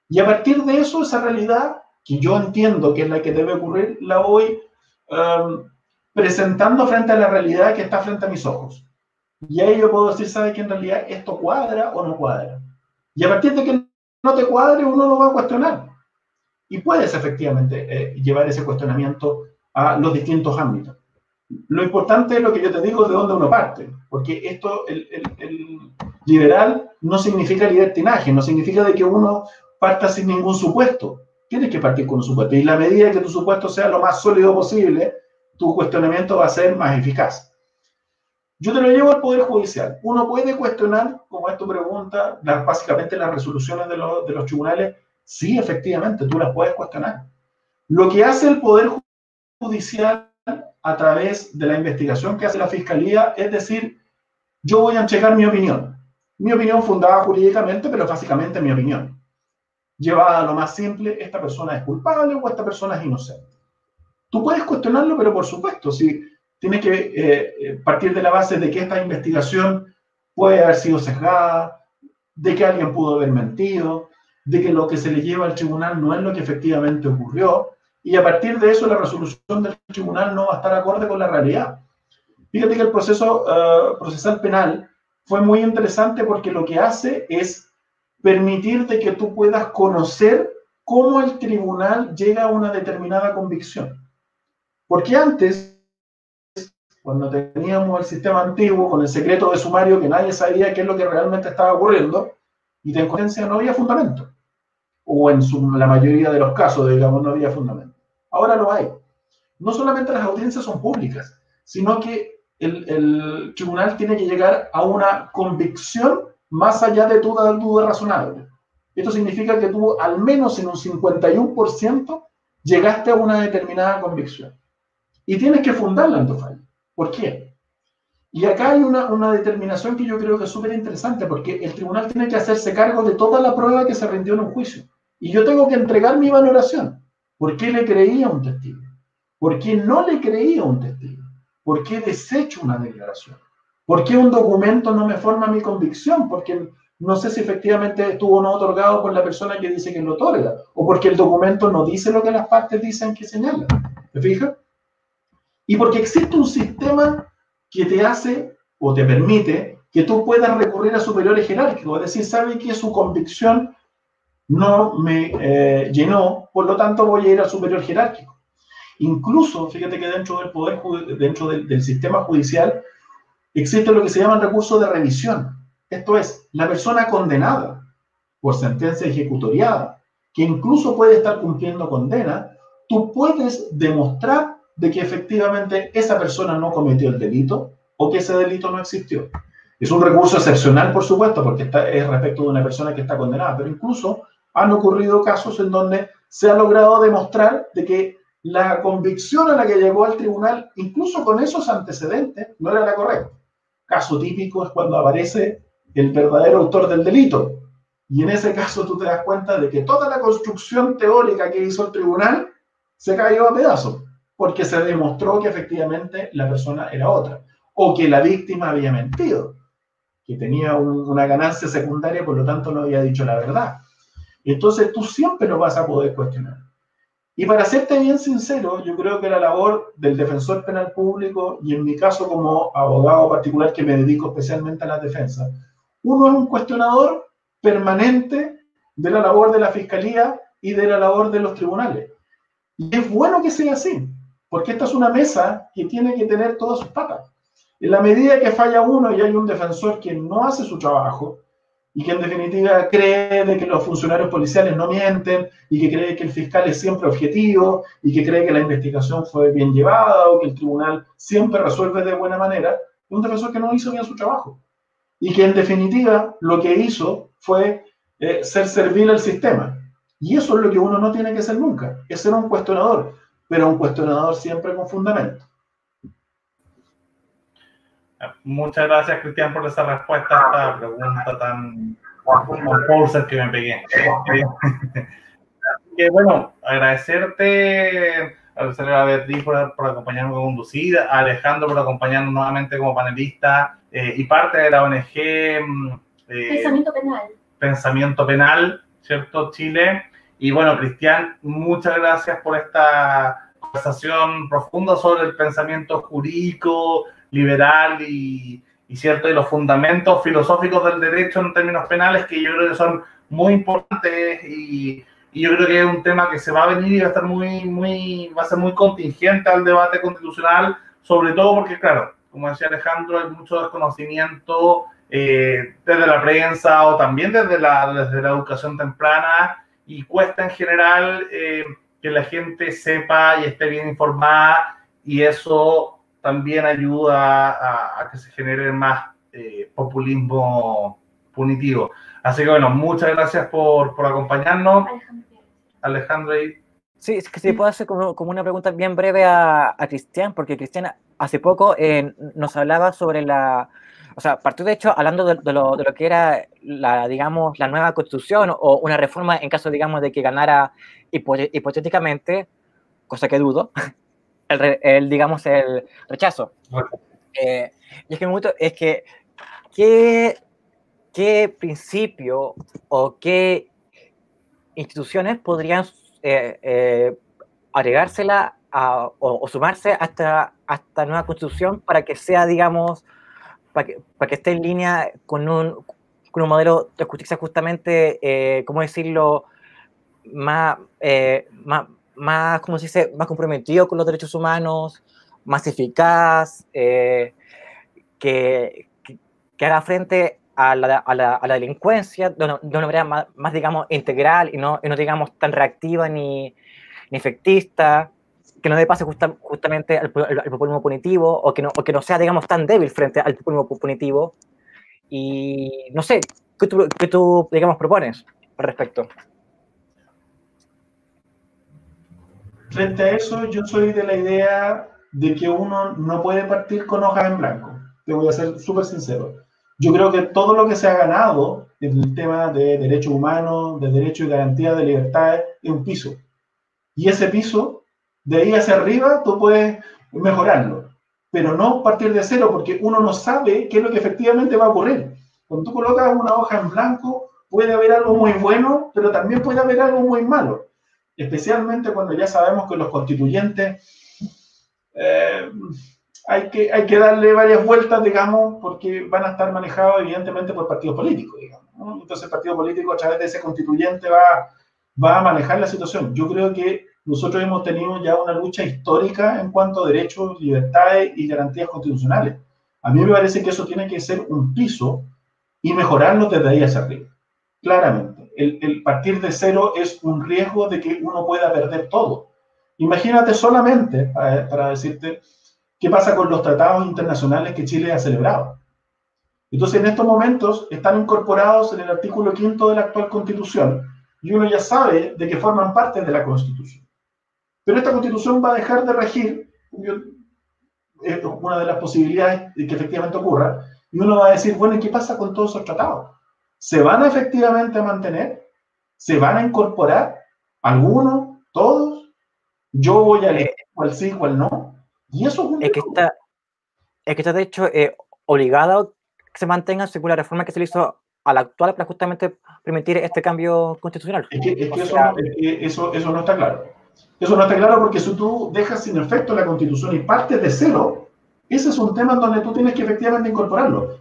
Y a partir de eso, esa realidad, que yo entiendo que es la que debe ocurrir, la voy um, presentando frente a la realidad que está frente a mis ojos. Y ahí yo puedo decir, ¿sabe que en realidad esto cuadra o no cuadra? Y a partir de que no te cuadre, uno lo va a cuestionar. Y puedes efectivamente eh, llevar ese cuestionamiento a los distintos ámbitos. Lo importante es lo que yo te digo de dónde uno parte, porque esto, el, liberal no significa libertinaje, no significa de que uno parta sin ningún supuesto. Tienes que partir con un supuesto. Y la medida que tu supuesto sea lo más sólido posible, tu cuestionamiento va a ser más eficaz. Yo te lo llevo al Poder Judicial. Uno puede cuestionar, como es tu pregunta, básicamente las resoluciones de los tribunales. Sí, efectivamente, tú las puedes cuestionar. Lo que hace el Poder Judicial a través de la investigación que hace la Fiscalía, es decir, yo voy a checar mi opinión. Mi opinión fundada jurídicamente, pero básicamente mi opinión. Llevada a lo más simple, esta persona es culpable o esta persona es inocente. Tú puedes cuestionarlo, pero por supuesto, si tienes que eh, eh, partir de la base de que esta investigación puede haber sido sesgada, de que alguien pudo haber mentido, de que lo que se le lleva al tribunal no es lo que efectivamente ocurrió, y a partir de eso la resolución del tribunal no va a estar acorde con la realidad. Fíjate que el proceso uh, procesal penal fue muy interesante porque lo que hace es permitir de que tú puedas conocer cómo el tribunal llega a una determinada convicción. Porque antes, cuando teníamos el sistema antiguo con el secreto de sumario que nadie sabía qué es lo que realmente estaba ocurriendo, y de incoherencia no había fundamento. O en la mayoría de los casos, digamos, no había fundamento. Ahora lo hay. No solamente las audiencias son públicas, sino que el, tribunal tiene que llegar a una convicción más allá de toda duda razonable. Esto significa que tú al menos en un 51% llegaste a una determinada convicción. Y tienes que fundarla en tu fallo. ¿Por qué? Y acá hay una, una determinación que yo creo que es súper interesante, porque el tribunal tiene que hacerse cargo de toda la prueba que se rindió en un juicio. Y yo tengo que entregar mi valoración. ¿Por qué le creía un testigo? ¿Por qué no le creía un testigo? ¿Por qué desecho una declaración? ¿Por qué un documento no me forma mi convicción? Porque no sé si efectivamente estuvo no otorgado por la persona que dice que lo otorga, o porque el documento no dice lo que las partes dicen que señala. ¿Te fijas? Y porque existe un sistema que te hace o te permite que tú puedas recurrir a superiores jerárquicos, es decir, sabe que su convicción no me eh, llenó, por lo tanto voy a ir al superior jerárquico. Incluso, fíjate que dentro del poder, dentro del, sistema judicial, existe lo que se llama recurso de revisión. Esto es, la persona condenada por sentencia ejecutoriada, que incluso puede estar cumpliendo condena, tú puedes demostrar de que efectivamente esa persona no cometió el delito o que ese delito no existió. Es un recurso excepcional, por supuesto, porque es respecto de una persona que está condenada, pero incluso han ocurrido casos en donde se ha logrado demostrar de que la convicción a la que llegó al tribunal, incluso con esos antecedentes, no era la correcta. Caso típico es cuando aparece el verdadero autor del delito. Y en ese caso tú te das cuenta de que toda la construcción teórica que hizo el tribunal se cayó a pedazos, porque se demostró que efectivamente la persona era otra, o que la víctima había mentido, que tenía una ganancia secundaria, por lo tanto no había dicho la verdad. Entonces tú siempre lo vas a poder cuestionar. Y para serte bien sincero, yo creo que la labor del defensor penal público, y en mi caso como abogado particular que me dedico especialmente a la defensa, uno es un cuestionador permanente de la labor de la fiscalía y de la labor de los tribunales. Y es bueno que sea así, porque esta es una mesa que tiene que tener todas sus patas. En la medida que falla uno y hay un defensor que no hace su trabajo, y que en definitiva cree que los funcionarios policiales no mienten y que cree que el fiscal es siempre objetivo y que cree que la investigación fue bien llevada o que el tribunal siempre resuelve de buena manera, un defensor que no hizo bien su trabajo y que en definitiva lo que hizo fue eh, ser servil al sistema. Y eso es lo que uno no tiene que ser nunca, es ser un cuestionador, pero un cuestionador siempre con fundamento. Muchas gracias, Cristian, por esa respuesta a esta pregunta tan compulsa que me pegué. que bueno, agradecerte, agradecerle a Beatriz por, por acompañarnos a conducir, a Alejandro por acompañarnos nuevamente como panelista eh, y parte de la ONG mm, eh, Pensamiento Penal. Pensamiento Penal, ¿cierto? Chile. Y bueno, Cristian, muchas gracias por esta conversación profunda sobre el pensamiento jurídico, liberal y, cierto, y los fundamentos filosóficos del derecho en términos penales que yo creo que son muy importantes y, yo creo que es un tema que se va a venir y va a estar muy, muy, va a ser muy contingente al debate constitucional, sobre todo porque, claro, como decía Alejandro, hay mucho desconocimiento eh, desde la prensa o también desde la, desde la educación temprana y cuesta en general eh, que la gente sepa y esté bien informada y eso también ayuda a, que se genere más eh, populismo punitivo. Así que bueno, muchas gracias por, por acompañarnos. Alejandro. Sí, es que si puedo hacer como, como, una pregunta bien breve a, a Cristian, porque Cristian hace poco eh, nos hablaba sobre la, o sea, partió de hecho hablando de, lo, de, lo, que era la, digamos, la nueva constitución o una reforma en caso, digamos, de que ganara hipotéticamente, cosa que dudo, el, digamos, el rechazo. Eh, y es que me gusta, es que, ¿qué, ¿qué principio o qué instituciones podrían eh, eh, agregársela o, sumarse a esta, nueva constitución para que sea, digamos, para que, para que esté en línea con un, con un modelo de justicia justamente, ¿cómo decirlo?, más, eh, más, más, ¿cómo se dice?, más comprometido con los derechos humanos, más eficaz, eh, que, que, haga frente a la, a la, a la delincuencia de una, de una manera más, más, digamos, integral y no, y no digamos, tan reactiva ni, ni efectista que no le pase justamente al, populismo punitivo o que, no, o que no sea, digamos, tan débil frente al populismo punitivo. Y no sé, ¿qué tú, qué tú digamos, propones al respecto? Frente a eso, yo soy de la idea de que uno no puede partir con hojas en blanco. Te voy a ser súper sincero. Yo creo que todo lo que se ha ganado en el tema de derechos humanos, de derechos y garantía de libertades, es un piso. Y ese piso de ahí hacia arriba tú puedes mejorarlo, pero no partir de cero porque uno no sabe qué es lo que efectivamente va a ocurrir. Cuando tú colocas una hoja en blanco, puede haber algo muy bueno, pero también puede haber algo muy malo, especialmente cuando ya sabemos que los constituyentes eh, hay, que, hay que darle varias vueltas, digamos, porque van a estar manejados evidentemente por partidos políticos, digamos. Entonces el partido político a través de ese constituyente va, va a manejar la situación. Yo creo que nosotros hemos tenido ya una lucha histórica en cuanto a derechos, libertades y garantías constitucionales. A mí me parece que eso tiene que ser un piso y mejorarlo desde ahí hacia arriba. Claramente, el, partir de cero es un riesgo de que uno pueda perder todo. Imagínate solamente, para, decirte, qué pasa con los tratados internacionales que Chile ha celebrado. Entonces, en estos momentos están incorporados en el artículo quinto de la actual constitución y uno ya sabe de que forman parte de la constitución. Pero esta constitución va a dejar de regir, es una de las posibilidades de que efectivamente ocurra, y uno va a decir, bueno, ¿y qué pasa con todos esos tratados? ¿Se van a efectivamente mantener? ¿Se van a incorporar? ¿Algunos? ¿Todos? ¿Yo voy a leer cuál sí, cuál no? Y eso es, que está, es que está de hecho eh, obligado a que se mantenga según la reforma que se le hizo a la actual para justamente permitir este cambio constitucional. Es que, eso, es que eso, eso no está claro. Eso no está claro porque si tú dejas sin efecto la constitución y partes de cero, ese es un tema en donde tú tienes que efectivamente incorporarlo.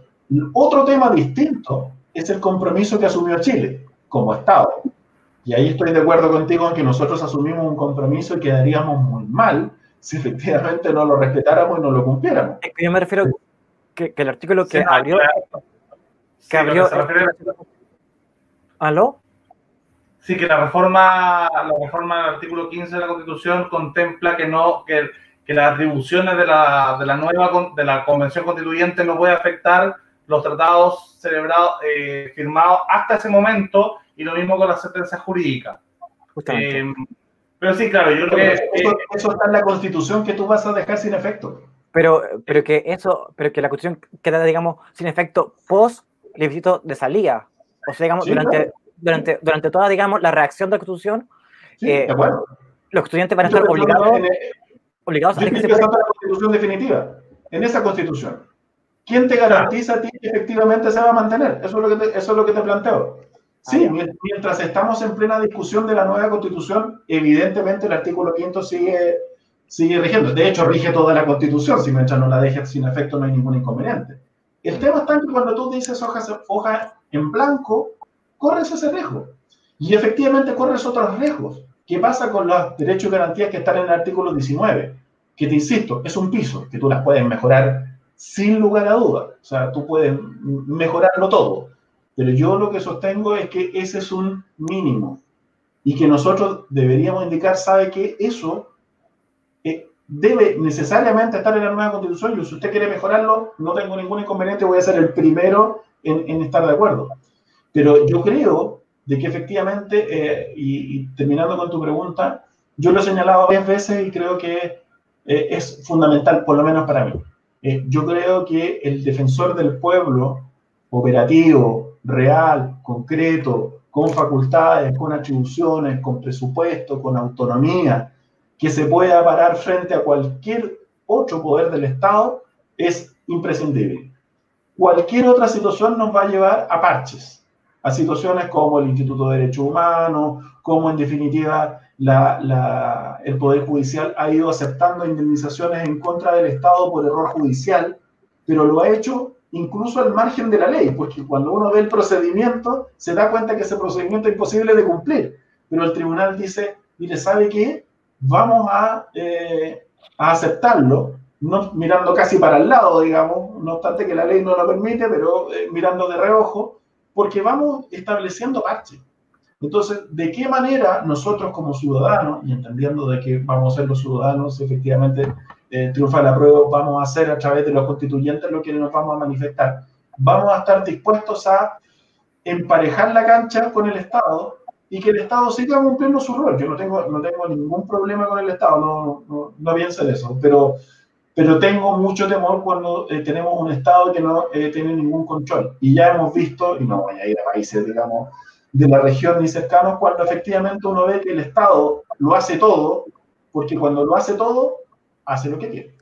Otro tema distinto es el compromiso que asumió Chile como Estado. Y ahí estoy de acuerdo contigo en que nosotros asumimos un compromiso y quedaríamos muy mal si efectivamente no lo respetáramos y no lo cumpliéramos. Es que yo me refiero que, que el artículo que abrió... Que abrió... ¿Aló? Sí, que la reforma, la reforma del artículo 15 de la Constitución contempla que no, que, que las atribuciones de la, de la nueva de la Convención Constituyente no puede afectar los tratados celebrados, eh, firmados hasta ese momento, y lo mismo con la sentencia jurídica. Eh, pero sí, claro, yo creo que... Eso, eso, está en la Constitución que tú vas a dejar sin efecto. Pero, pero que eso, pero que la Constitución queda, digamos, sin efecto post plebiscito de salida. O sea, digamos, durante, durante, durante toda, digamos, la reacción de la Constitución, eh, los estudiantes van a estar obligados, obligados a elegir la Constitución definitiva, en esa Constitución. ¿Quién te garantiza a ti que efectivamente se va a mantener? Eso es lo que te, eso es lo que te planteo. Sí, ah, mientras estamos en plena discusión de la nueva Constitución, evidentemente el artículo quinto sigue, sigue rigiendo. De hecho, rige toda la Constitución. Si mientras no la dejes sin efecto, no hay ningún inconveniente. El tema está en que cuando tú dices hojas hoja en blanco, corres ese riesgo. Y efectivamente corres otros riesgos. ¿Qué pasa con los derechos y garantías que están en el artículo 19? Que te insisto, es un piso, que tú las puedes mejorar sin lugar a duda. O sea, tú puedes mejorarlo todo. Pero yo lo que sostengo es que ese es un mínimo. Y que nosotros deberíamos indicar, sabe que eso eh, debe necesariamente estar en la nueva constitución. Y si usted quiere mejorarlo, no tengo ningún inconveniente, voy a ser el primero en, en estar de acuerdo. Pero yo creo de que efectivamente, eh, y, terminando con tu pregunta, yo lo he señalado varias veces y creo que eh, es fundamental, por lo menos para mí. Eh, yo creo que el defensor del pueblo, operativo, real, concreto, con facultades, con atribuciones, con presupuesto, con autonomía, que se pueda parar frente a cualquier otro poder del Estado es imprescindible. Cualquier otra situación nos va a llevar a parches, a situaciones como el Instituto de Derechos Humanos, como en definitiva el Poder Judicial ha ido aceptando indemnizaciones en contra del Estado por error judicial, pero lo ha hecho incluso al margen de la ley, porque cuando uno ve el procedimiento se da cuenta que ese procedimiento es imposible de cumplir, pero el tribunal dice, mire, ¿sabe qué? Vamos a, eh, a aceptarlo, no, mirando casi para el lado, digamos, no obstante que la ley no lo permite, pero eh, mirando de reojo, porque vamos estableciendo parches. Entonces, ¿de qué manera nosotros como ciudadanos, y entendiendo de que vamos a ser los ciudadanos, efectivamente eh, triunfa la prueba, vamos a hacer a través de los constituyentes lo que nos vamos a manifestar, vamos a estar dispuestos a emparejar la cancha con el Estado y que el Estado siga cumpliendo su rol. Yo no tengo, no tengo ningún problema con el Estado, no, no, no pienso en eso, pero, pero tengo mucho temor cuando eh, tenemos un Estado que no eh, tiene ningún control. Y ya hemos visto, y no voy a ir a países, digamos, de la región ni cercanos, cuando efectivamente uno ve que el Estado lo hace todo, porque cuando lo hace todo, hace lo que quiere.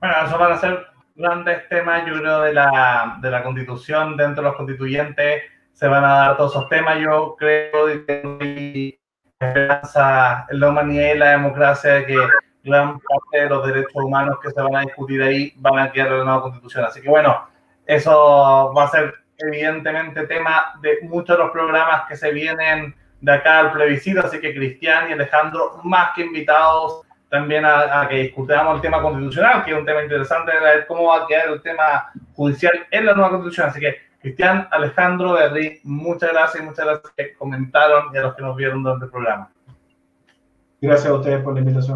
Bueno, eso van a ser grandes temas, yo creo, de la, de la constitución, dentro de los constituyentes se van a dar todos esos temas, yo creo que esperanza en la humanidad y la democracia de que gran parte de los derechos humanos que se van a discutir ahí van a quedar en la nueva constitución. Así que bueno, eso va a ser evidentemente tema de muchos de los programas que se vienen de acá al plebiscito, así que Cristian y Alejandro, más que invitados también a, que discutamos el tema constitucional, que es un tema interesante ver cómo va a quedar el tema judicial en la nueva constitución. Así que, Cristian, Alejandro, Beatriz, muchas gracias y muchas gracias que comentaron y a los que nos vieron durante el programa. Gracias a ustedes por la invitación.